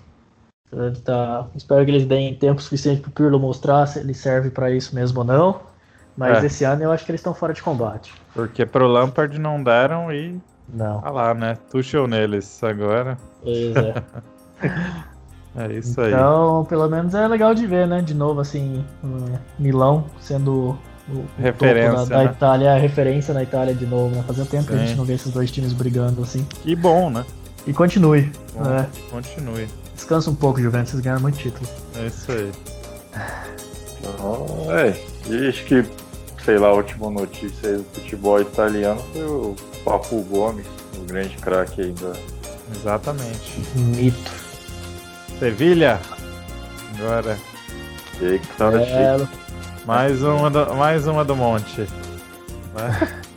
Tá, espero que eles deem tempo suficiente pro Pirlo mostrar se ele serve para isso mesmo ou não. Mas é. esse ano eu acho que eles estão fora de combate. Porque pro Lampard não deram e. Não. Ah lá, né? Tuchel neles agora. Pois é. é isso aí. Então, pelo menos é legal de ver, né? De novo, assim, Milão sendo o, referência, da, da né? Itália, a referência na Itália de novo, né? Fazia tempo Sim. que a gente não vê esses dois times brigando assim. Que bom, né? E continue. Bom, né? Continue. Descansa um pouco, Juventus, vocês ganharam muito título. É isso aí. Oh, é, e acho que, sei lá, a última notícia aí do futebol italiano foi o Papu Gomes, o grande craque aí da. Exatamente. Mito. Sevilha. Agora. E que tava é... Mais uma do, mais uma do monte.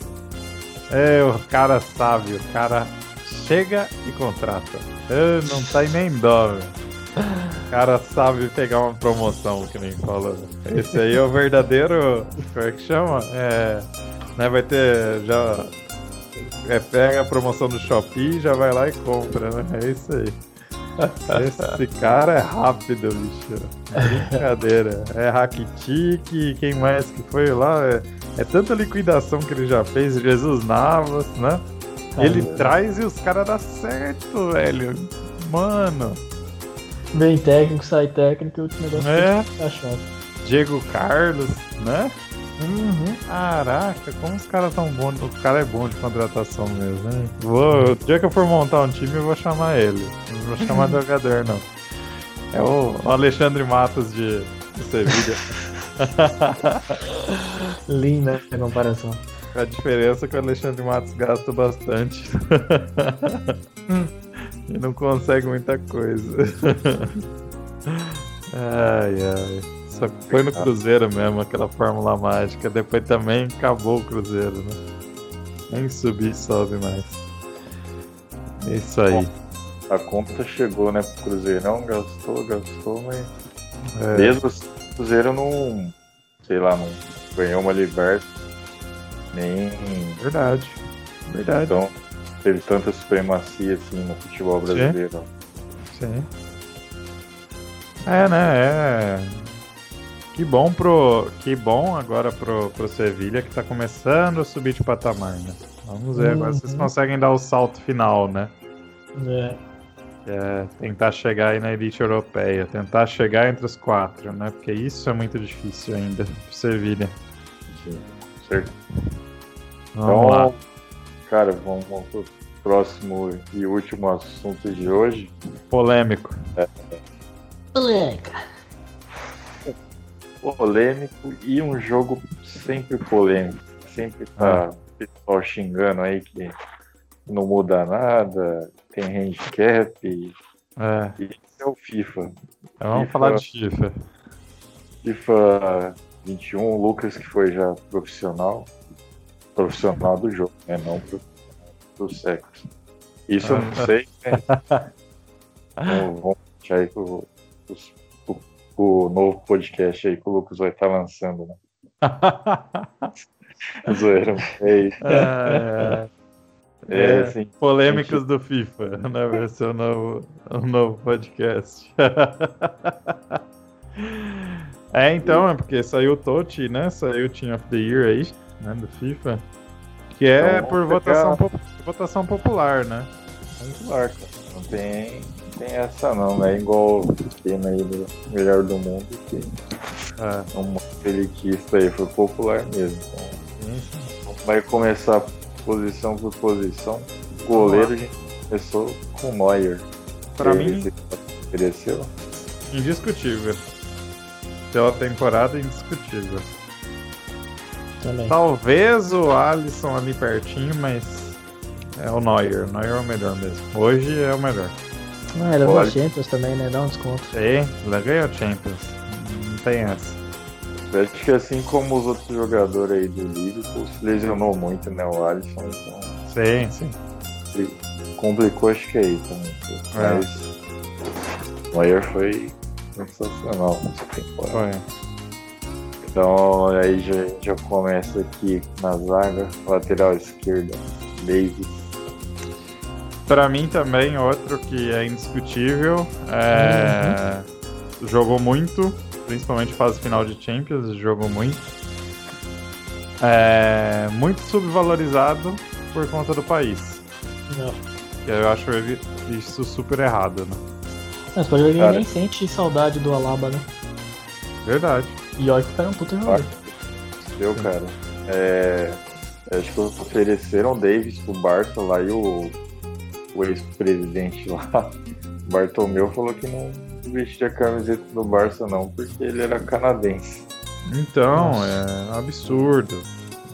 É, o cara sabe, o cara chega e contrata. Eu não tá nem dó, velho. O cara sabe pegar uma promoção, que nem fala. Esse aí é o verdadeiro. Como é que chama? É. Né, vai ter. Já. É, pega a promoção do Shopee e já vai lá e compra, né? É isso aí. Esse cara é rápido, bicho. Brincadeira. É Rakitic, quem mais que foi lá? É, é tanta liquidação que ele já fez, Jesus Navas, né? Ele traz e os caras dão certo, velho. Mano. Vem técnico, sai técnico o negócio é. tá chato. Diego Carlos, né? Uhum. Caraca, como os caras tão bons. O cara é bom de contratação mesmo, né? Vou, o dia que eu for montar um time, eu vou chamar ele. Não vou chamar jogador, não. É o, o Alexandre Matos de, de Sevilha. Linda a comparação. A diferença é que o Alexandre Matos gasta bastante. e não consegue muita coisa. ai, ai. Só foi no Cruzeiro mesmo, aquela fórmula mágica. Depois também acabou o Cruzeiro, né? Nem subir e sobe mais. É isso aí. a conta chegou, né, pro Cruzeiro. Não gastou, gastou, mas. É. Mesmo assim, o Cruzeiro não. Sei lá, não ganhou uma Liberta nem. Verdade. Verdade. Então, teve tanta supremacia assim no futebol brasileiro. Sim. Sim. É, né? É. Que bom pro. Que bom agora pro, pro Sevilha que tá começando a subir de patamar, né? Vamos ver, agora vocês uhum. conseguem dar o salto final, né? É. é. tentar chegar aí na elite europeia, tentar chegar entre os quatro, né? Porque isso é muito difícil ainda pro Sevilha. Sim, certo. Vamos então, lá. Cara, vamos, vamos pro próximo e último assunto de hoje. Polêmico. É. Polêmica. Polêmico e um jogo sempre polêmico. Sempre tá ah. pessoal xingando aí que não muda nada, tem handicap. E, é. e esse é o FIFA. Então, vamos FIFA, falar de FIFA. FIFA 21, o Lucas que foi já profissional profissional do jogo, né? Não pro sexo. Isso eu não ah. sei, né? então, vamos deixar aí pro, pro, pro, novo podcast aí que o Lucas vai estar tá lançando, né? Zoeira, é isso. É, é, é, assim, polêmicos gente... do FIFA, né? Vai ser o novo, o novo podcast. é, então, é porque saiu o Totti, né? Saiu o Team of the Year aí né, do FIFA, que é então, por votação, votação popular, né? Popular, cara. Não tem, tem essa não, não é igual o tema aí do melhor do mundo, que é um elitista aí, foi popular mesmo. Então, vai começar posição por posição. Goleiro a gente começou com o Neuer. Pra mim. Ofereceu? Indiscutível. Pela temporada, indiscutível. Também. Talvez o Alisson ali pertinho, mas é o Neuer. O Neuer é o melhor mesmo. Hoje é o melhor. Não, ele ganhou Champions também, né? Dá um desconto. Sim, ele ganhou Champions. Não tem essa. Eu acho que assim como os outros jogadores aí do Liverpool, se lesionou muito, né? O Alisson, então. Sim, sim. Ele complicou, acho que aí também. É. Mas o Neuer foi sensacional nessa temporada. Foi. Então aí já, já começa aqui na zaga, lateral esquerda, Davis. Pra mim também, outro que é indiscutível. É... Uhum. Jogou muito, principalmente fase final de Champions, jogou muito. É... Muito subvalorizado por conta do país. Não. Eu acho isso super errado, né? Mas pode ver que nem sente saudade do Alaba, né? Verdade. E olha que o cara é um puta jogador. Deu, cara. É... Acho que ofereceram o Davis pro Barça lá e o, o ex-presidente lá, Bartomeu, falou que não vestia camiseta do Barça não, porque ele era canadense. Então, Nossa. é absurdo.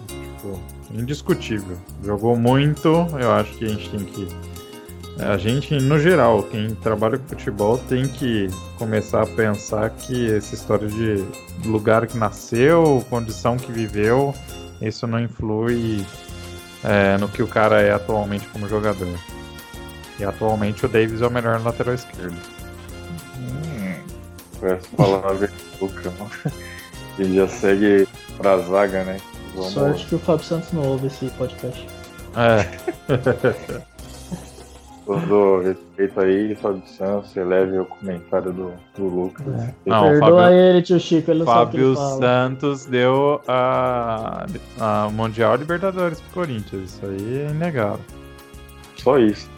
Tipo, indiscutível. Jogou muito, eu acho que a gente tem que. A gente, no geral, quem trabalha com futebol tem que começar a pensar que essa história de lugar que nasceu, condição que viveu, isso não influi é, no que o cara é atualmente como jogador. E atualmente o Davis é o melhor lateral esquerdo. Hum, essa palavra Luca, ele já segue pra zaga, né? Vamos... Sorte que o Fábio Santos não ouve esse podcast. É. todo respeito aí, Fábio Santos, eleve o comentário do, do Lucas. É. Não, Perdoa Fábio, ele, tio Chico, ele não Fábio Santos deu a, a Mundial Libertadores pro Corinthians, isso aí é inegável. Só isso.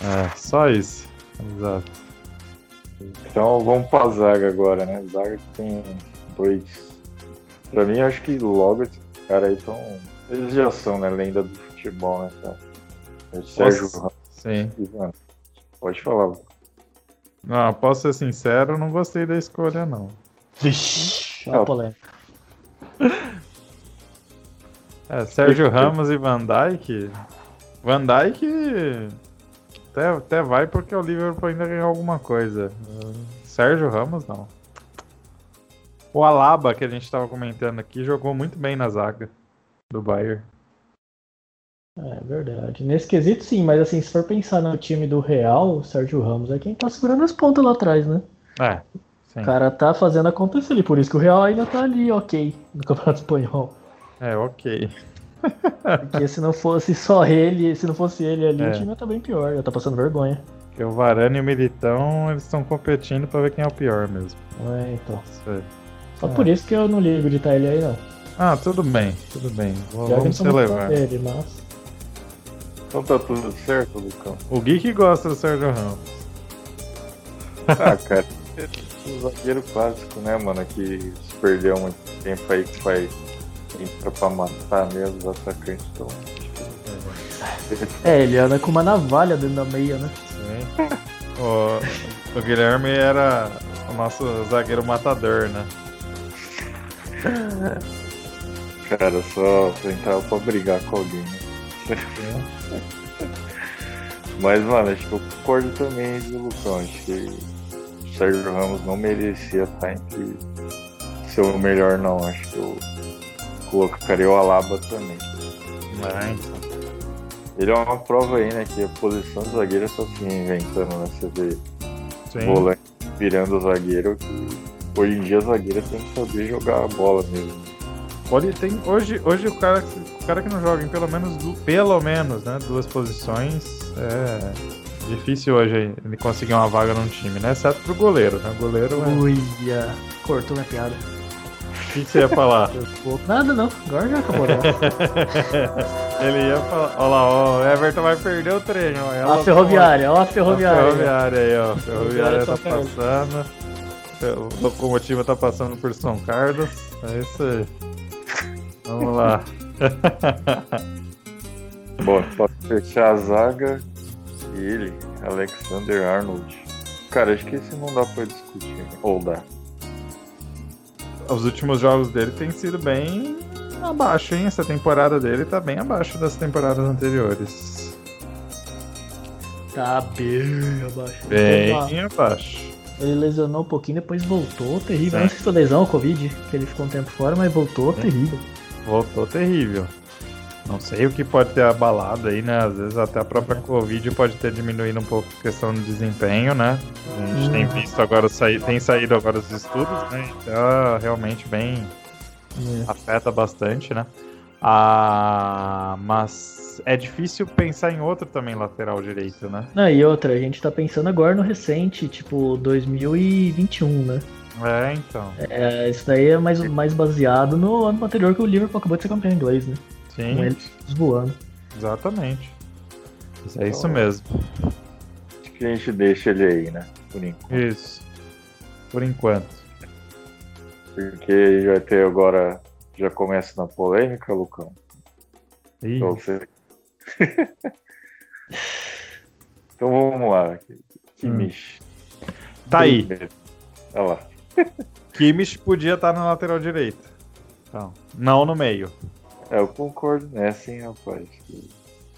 É, só isso. Exato. Então vamos pra zaga agora, né? Zaga que tem dois. Pra mim, acho que logo esses caras aí estão. Eles já são, né? Lenda do futebol, né, cara? É Sérgio Ramos Sim. Pode falar. Não, posso ser sincero, não gostei da escolha, não. Vixe, uma polêmica. É, Sérgio Ramos e Van Dijk. Van Dijk até, até vai porque o Liverpool ainda ganhou alguma coisa. Sérgio Ramos, não. O Alaba, que a gente estava comentando aqui, jogou muito bem na zaga do Bayern. É verdade. Nesse quesito, sim, mas assim, se for pensar no time do Real, o Sérgio Ramos é quem tá segurando as pontas lá atrás, né? É. Sim. O cara tá fazendo acontecer ali, por isso que o Real ainda tá ali, ok, no Campeonato Espanhol. É, ok. Porque se não fosse só ele, se não fosse ele ali, é. o time ia tá bem pior, já tá passando vergonha. Porque o Varane e o Militão, eles estão competindo pra ver quem é o pior mesmo. É, então. Só é. por isso que eu não ligo de estar ele aí, não. Ah, tudo bem, tudo bem. Vamos celebrar. Dele, mas... Então tá tudo certo, Lucão. O Gui gosta do Sérgio Ramos. Ah, cara. o zagueiro clássico, né, mano? Que se perdeu muito tempo aí que vai entrar pra matar mesmo os atacantes. Então, é, ele anda com uma navalha dentro da meia, né? Sim. o, o Guilherme era o nosso zagueiro matador, né? Cara, só entrava pra brigar com alguém, né? Mas, mano, acho que eu concordo também o Lucão. Acho que o Sérgio Ramos não merecia estar entre ser o melhor, não. Acho que eu colocaria o Alaba também. É, então. Ele é uma prova aí, né? Que a posição do zagueiro tá se inventando, né? Você vê Sim. volante virando o zagueiro. Que hoje em dia o zagueiro tem que saber jogar a bola mesmo. Pode, tem, hoje, hoje o cara cara que não joga em pelo menos, pelo menos, né, duas posições, é difícil hoje ele conseguir uma vaga num time, né? Exceto pro goleiro, né? O goleiro é... Uia, cortou minha piada. O que, você ia falar? Nada não, agora já acabou. Né? ele ia falar, olha lá, ó, o Everton vai perder o treino. Ó, a ferroviária, ó a ferroviária. A ferroviária aí, ó. A ferroviária tá passando. O locomotiva tá passando por São Carlos. É isso aí. Vamos lá. Bom, pode fechar a zaga e ele, Alexander Arnold. Cara, acho que esse não dá pra discutir, né? ou dá. Os últimos jogos dele têm sido bem abaixo, hein? Essa temporada dele tá bem abaixo das temporadas anteriores. Tá bem abaixo. Bem abaixo. Ele lesionou um pouquinho, depois voltou, terrível. Não sei se foi lesão ou Covid, que ele ficou um tempo fora, mas voltou, terrível voltou terrível. Não sei o que pode ter abalado aí, né? Às vezes até a própria Covid pode ter diminuído um pouco a questão do desempenho, né? A gente tem visto agora sair, tem saído agora os estudos, né? Então realmente bem é. afeta bastante, né? Ah, mas é difícil pensar em outro também lateral direito, né? Não, e outra, a gente tá pensando agora no recente, tipo 2021, né? É, então. É, isso daí é mais, mais baseado no ano anterior que o Liverpool acabou de ser campeão inglês, né? Sim. Com eles voando. Exatamente. É isso mesmo. Acho que a gente deixa ele aí, né? Por enquanto. Isso. Por enquanto. Porque já ter agora. Já começa na polêmica, Lucão. Ih, Pra você. então vamos lá. Kimmich. tá aí. Olha lá. Kimmich podia estar na lateral direita. Então, não no meio. É, eu concordo nessa, hein, rapaz.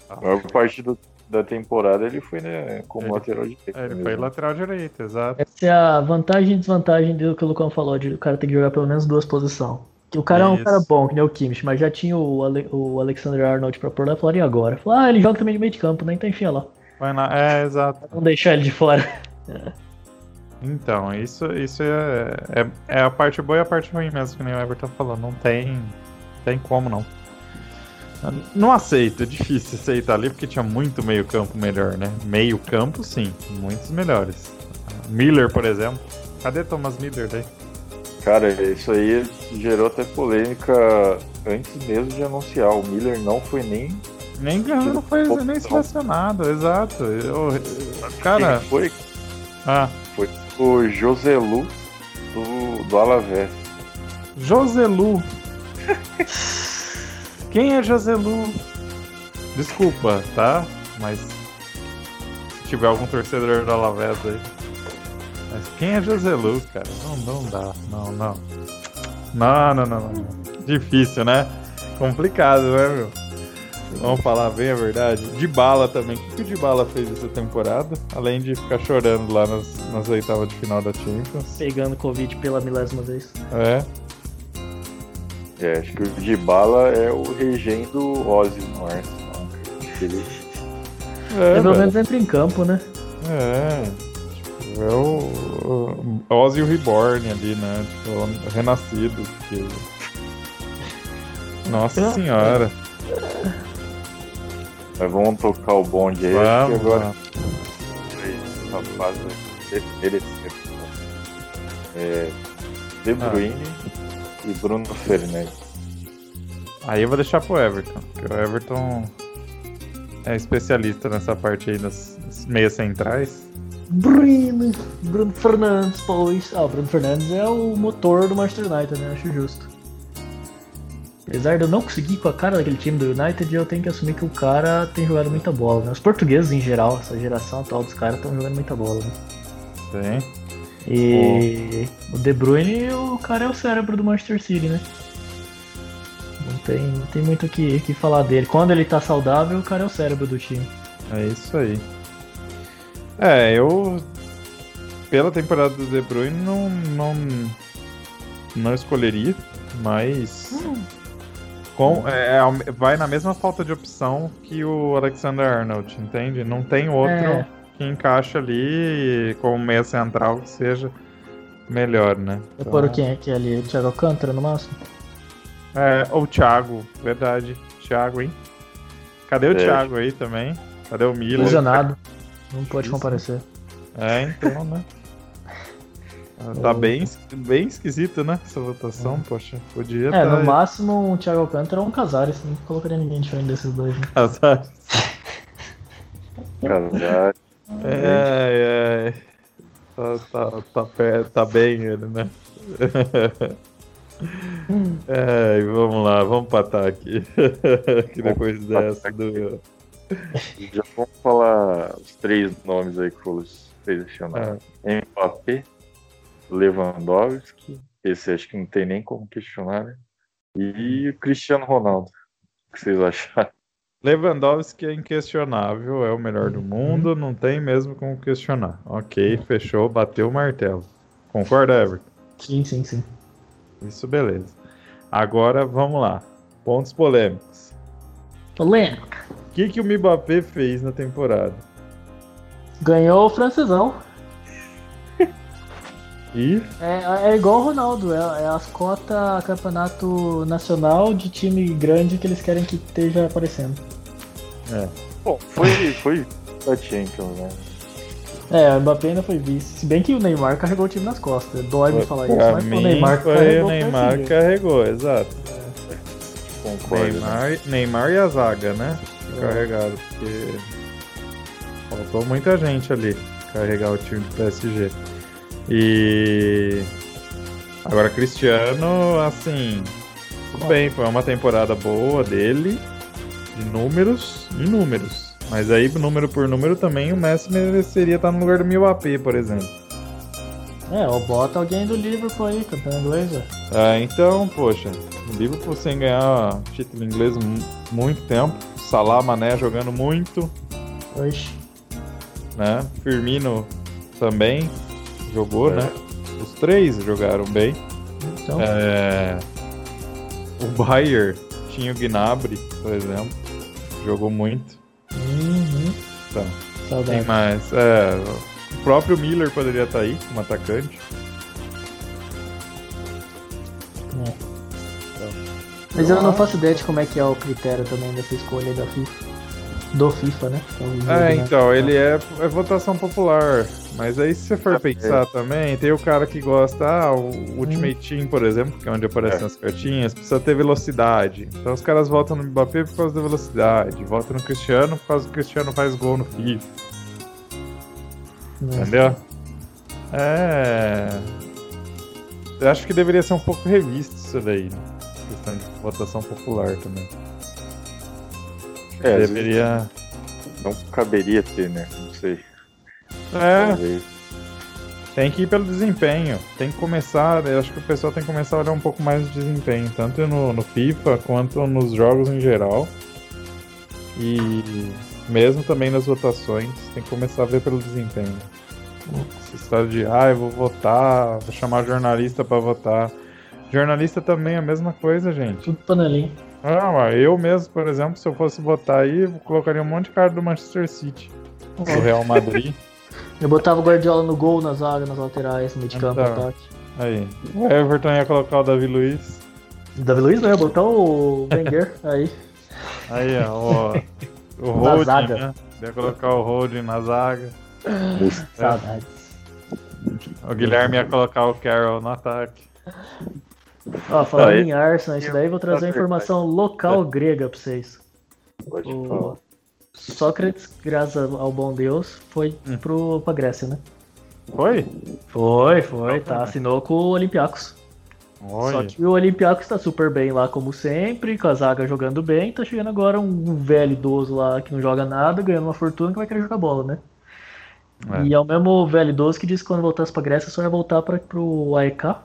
Ah. A maior parte do- da temporada ele foi né, como Ele- lateral direito. É, ele mesmo. foi lateral direita, exato. Essa é a vantagem e desvantagem do que o Lucão falou, de o cara ter que jogar pelo menos duas posições. Que O cara é um Isso. cara bom, que nem o Kimmich, mas já tinha o, Ale- o Alexander Arnold pra pôr lá e falaram, e agora? Falou, ah, ele joga também de meio de campo, né? Então enfia lá. Vai na... É, exato. Não deixar ele de fora. Então, isso, isso é, é, é a parte boa e a parte ruim mesmo, que nem o Everton falou. Não tem, tem como não. Não aceito, é difícil aceitar ali porque tinha muito meio campo melhor, né? Meio campo, sim, muitos melhores. Miller, por exemplo. Cadê Thomas Miller daí? Cara, isso aí gerou até polêmica antes mesmo de anunciar. O Miller não foi nem. Nem ganhou, não foi nem selecionado, exato. Eu- cara, Quem foi? ah, Foi o Joselu do, do Alavés. Joselu. Quem é Joselu? Desculpa, tá? Mas se tiver algum torcedor do Alavés aí. Mas quem é Joselu, cara? Não, não dá. Não, não. Não, não, não, não. Difícil, né? Complicado, né, meu? Vamos falar bem a verdade. De bala também. O que o de bala fez essa temporada? Além de ficar chorando lá nas, nas oitavas de final da Champions. Pegando Covid pela milésima vez. É. É, acho que o Dybala é o regém do Ozzy no Arsenal. Acho que Ele, É, pelo menos entra em campo, né? É, tipo, é o, o Ozzy o Reborn ali, né? Tipo, o renascido. Porque... Nossa É. senhora. mas vamos tocar o bonde aí, Vamos, porque agora vamos. três rapazes mereceram. É, De Bruyne e Bruno Fernandes. Aí eu vou deixar pro Everton, porque o Everton é especialista nessa parte aí das, meias centrais. Bruno, Bruno Fernandes, pois. Ah, o Bruno Fernandes é o motor do Manchester United, né? Acho justo. Apesar de eu não conseguir com a cara daquele time do United, eu tenho que assumir que o cara tem jogado muita bola, né? Os portugueses em geral, essa geração atual dos caras estão jogando muita bola, né? Tem. E o De Bruyne, o cara é o cérebro do Manchester City, né? Não tem, não tem muito o que, que falar dele. Quando ele tá saudável, o cara é o cérebro do time. É isso aí. É, eu. Pela temporada do De Bruyne, não. Não, não escolheria, mas. Com, é, é, vai na mesma falta de opção que o Alexander Arnold, entende? Não tem outro É. que encaixa ali como meia central que seja melhor, né? Eu pôr quem é que é ali? O Thiago Alcântara no máximo? É, ou o Thiago, verdade. Thiago, hein? Cadê o É. Thiago aí também? Cadê o Miller? Lesionado. Não pode Isso. comparecer. É, então, né? Tá bem, es- bem esquisito, né? Essa votação, poxa. Podia É, tá no máximo um Thiago Alcântara ou um Casares. Não colocaria ninguém diferente desses dois. Né? Casar. Casar. É, é. Tá, tá, tá, tá bem ele, né? É, vamos lá, vamos patar aqui. que depois dessa do. Já vamos falar os três nomes aí que foram selecionados. Mbappé, Lewandowski, esse acho que não tem nem como questionar, né? E o Cristiano Ronaldo. O que vocês acharam? Lewandowski é inquestionável, é o melhor do mundo, não tem mesmo como questionar. Ok, fechou, bateu o martelo. Concorda, Everton? Sim, sim, sim. Isso, beleza. Agora vamos lá. Pontos polêmicos. Polêmica. O que, que o Mbappé fez na temporada? Ganhou o francesão. E? É, é igual o Ronaldo, é, é as cotas campeonato nacional de time grande que eles querem que esteja aparecendo. É. Bom, foi, foi a Champions, né? É, o Mbappé ainda foi vice. Se bem que o Neymar carregou o time nas costas. Dói me falar isso, mas mim, o Neymar foi, carregou. O Neymar carregou, exato. Concordo. né? Neymar, Neymar e a zaga, né? É. Carregado, porque faltou muita gente ali carregar o time do PSG. E agora Cristiano, assim, tudo bem, foi uma temporada boa dele, de números em números. Mas aí, número por número, também o Messi mereceria estar no lugar do Mbappé, por exemplo. É, ou bota alguém do Liverpool aí, campeão inglês. Ah, então, poxa, o Liverpool sem ganhar título inglês mu- muito tempo, Salah, Mané jogando muito, Oxi. né? Firmino também jogou, É. né? Os três jogaram bem. Então, É, O Bayer tinha o Gnabry, por exemplo, jogou muito. uhum, Então, saudade. mais? É, o próprio Miller poderia estar aí como atacante. Mas eu não faço ideia de como é que é o critério também dessa escolha da FIFA. Do FIFA, né? É jogo, É, né? então, ele é, é votação popular. Mas aí, se você for É. pensar também, tem o cara que gosta, ah, o Ultimate Team, por exemplo, que é onde aparecem É. as cartinhas, precisa ter velocidade. Então os caras votam no Mbappé por causa da velocidade, votam no Cristiano por causa que o Cristiano faz gol no FIFA, Nossa. entendeu? É. Eu acho que deveria ser um pouco revisto isso daí, né? Questão de votação popular também. É, deveria. não caberia ter, né? Não sei. É, Talvez. Tem que ir pelo desempenho. Tem que começar. Eu acho que o pessoal tem que começar a olhar um pouco mais de desempenho, tanto no, no FIFA quanto nos jogos em geral. E mesmo também nas votações, tem que começar a ver pelo desempenho. Essa história de, ah, eu vou votar, vou chamar jornalista pra votar. Jornalista também é a mesma coisa, gente. Tudo panelinha. Ah, mas eu mesmo, por exemplo, se eu fosse votar aí, colocaria um monte de cara do Manchester City, do Real Madrid. Eu botava o Guardiola no gol, na zaga, nas laterais, no meio de campo, Então. ataque. Aí. O Everton ia colocar o Davi Luiz. Davi Luiz não, ia botar o Wenger aí. Aí, ó. O, o Holding, zaga. né? Ia colocar o Holding na zaga. Saudades. O Guilherme ia colocar o Carroll no ataque. Ó, falando Ah, em Arsenal, isso daí eu vou trazer uma informação local grega pra vocês. Pode O falar. Sócrates, graças ao bom Deus, foi Hum. pro, pra Grécia, né? Foi? Foi, foi, tá. Assinou com o Olympiacos. Só Olha. que o Olympiacos tá super bem lá, como sempre, com a zaga jogando bem. Tá chegando agora um velho idoso lá que não joga nada, ganhando uma fortuna que vai querer jogar bola, né? É. E é o mesmo velho idoso que disse que quando voltasse pra Grécia só ia voltar pra, pro AEK,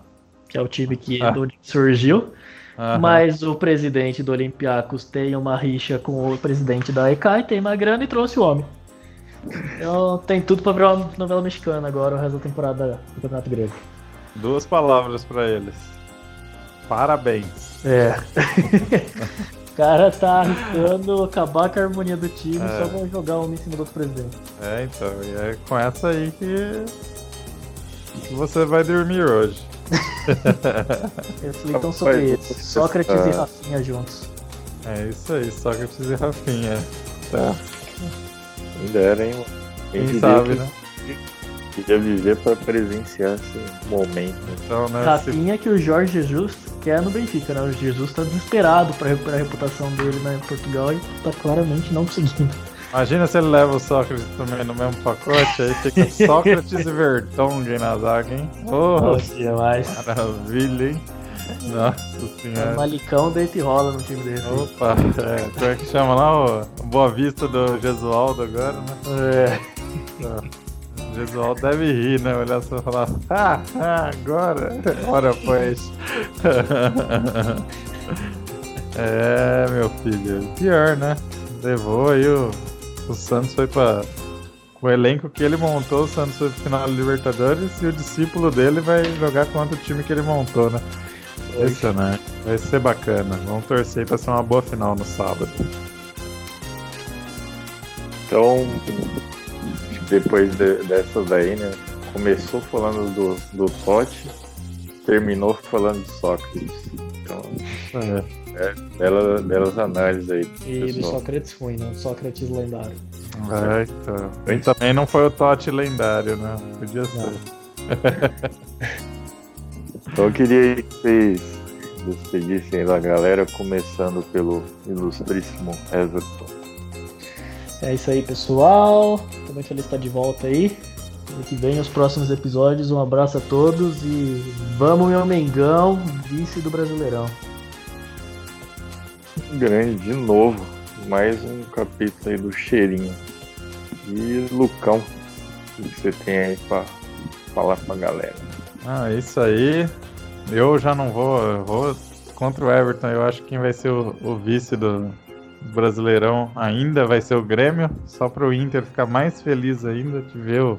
que é o time que Ah. surgiu. Aham. Mas o presidente do Olympiacos tem uma rixa com o presidente da AEK e tem uma grana e trouxe o homem. Então tem tudo pra virar uma novela mexicana agora, o resto da temporada do Campeonato Grego. Duas palavras pra eles. Parabéns. É. o cara tá arriscando acabar com a harmonia do time É. só pra jogar um em cima do outro presidente. É, então. E é com essa aí que, que você vai dormir hoje. Reflitam sobre eu isso. Sócrates e Ah. Rafinha juntos. É isso aí, Sócrates e Rafinha. Tá. Quem dera, hein? Quem diria sabe, que né? Queria viver pra presenciar esse momento. né? Então, né? se- Rafinha que o Jorge Jesus quer no Benfica, né? O Jesus tá desesperado pra recuperar a reputação dele né, em Portugal e tá claramente não conseguindo. Imagina se ele leva o Sócrates também no mesmo pacote, aí fica Sócrates e Vertonghen na zaga, hein? Oh, Nossa, demais. maravilha, hein? Nossa O senhora. Malicão deita e rola no time desse. Opa, é, como é que chama lá o Boa Vista do Gesualdo agora, né? É. O Gesualdo deve rir, né? Olhar só e falar, ah, ah, agora, ora pois. é, meu filho, pior, né? Levou aí o, o Santos foi pra. Com o elenco que ele montou, o Santos foi pro final da Libertadores e o discípulo dele vai jogar contra o time que ele montou, né? Impressionante. Vai ser bacana. Vamos torcer pra ser uma boa final no sábado. Então, depois de- dessa daí, né? começou falando do, do Totti, terminou falando de Sócrates. Então, é, é bela, belas análises aí. E do Sócrates ruim, né? Sócrates lendário. É, então. E também não foi o Totti lendário, né? Podia ser. então eu queria que vocês despedissem da galera, começando pelo ilustríssimo Everton. É isso aí, pessoal. Tô muito feliz de estar de volta aí. Ano que vem, os próximos episódios. Um abraço a todos e vamos, meu Mengão, vice do Brasileirão. Grande, de novo. Mais um capítulo aí do cheirinho. E Lucão, o que você tem aí pra falar pra galera? Ah, isso aí. Eu já não vou, eu vou contra o Everton. Eu acho que quem vai ser o, o vice do Brasileirão ainda vai ser o Grêmio, só para o Inter ficar mais feliz ainda de ver o,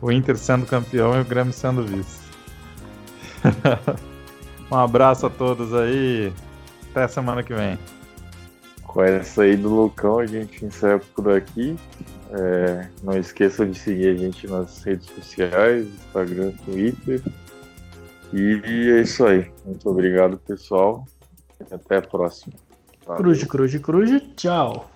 o Inter sendo campeão e o Grêmio sendo vice. um abraço a todos aí. Até semana que vem. Com essa aí do Lucão, a gente encerra por aqui. É, não esqueçam de seguir a gente nas redes sociais, Instagram, Twitter. E é isso aí. Muito obrigado, pessoal. Até a próxima. Valeu. Cruz, cruz, cruz. Tchau.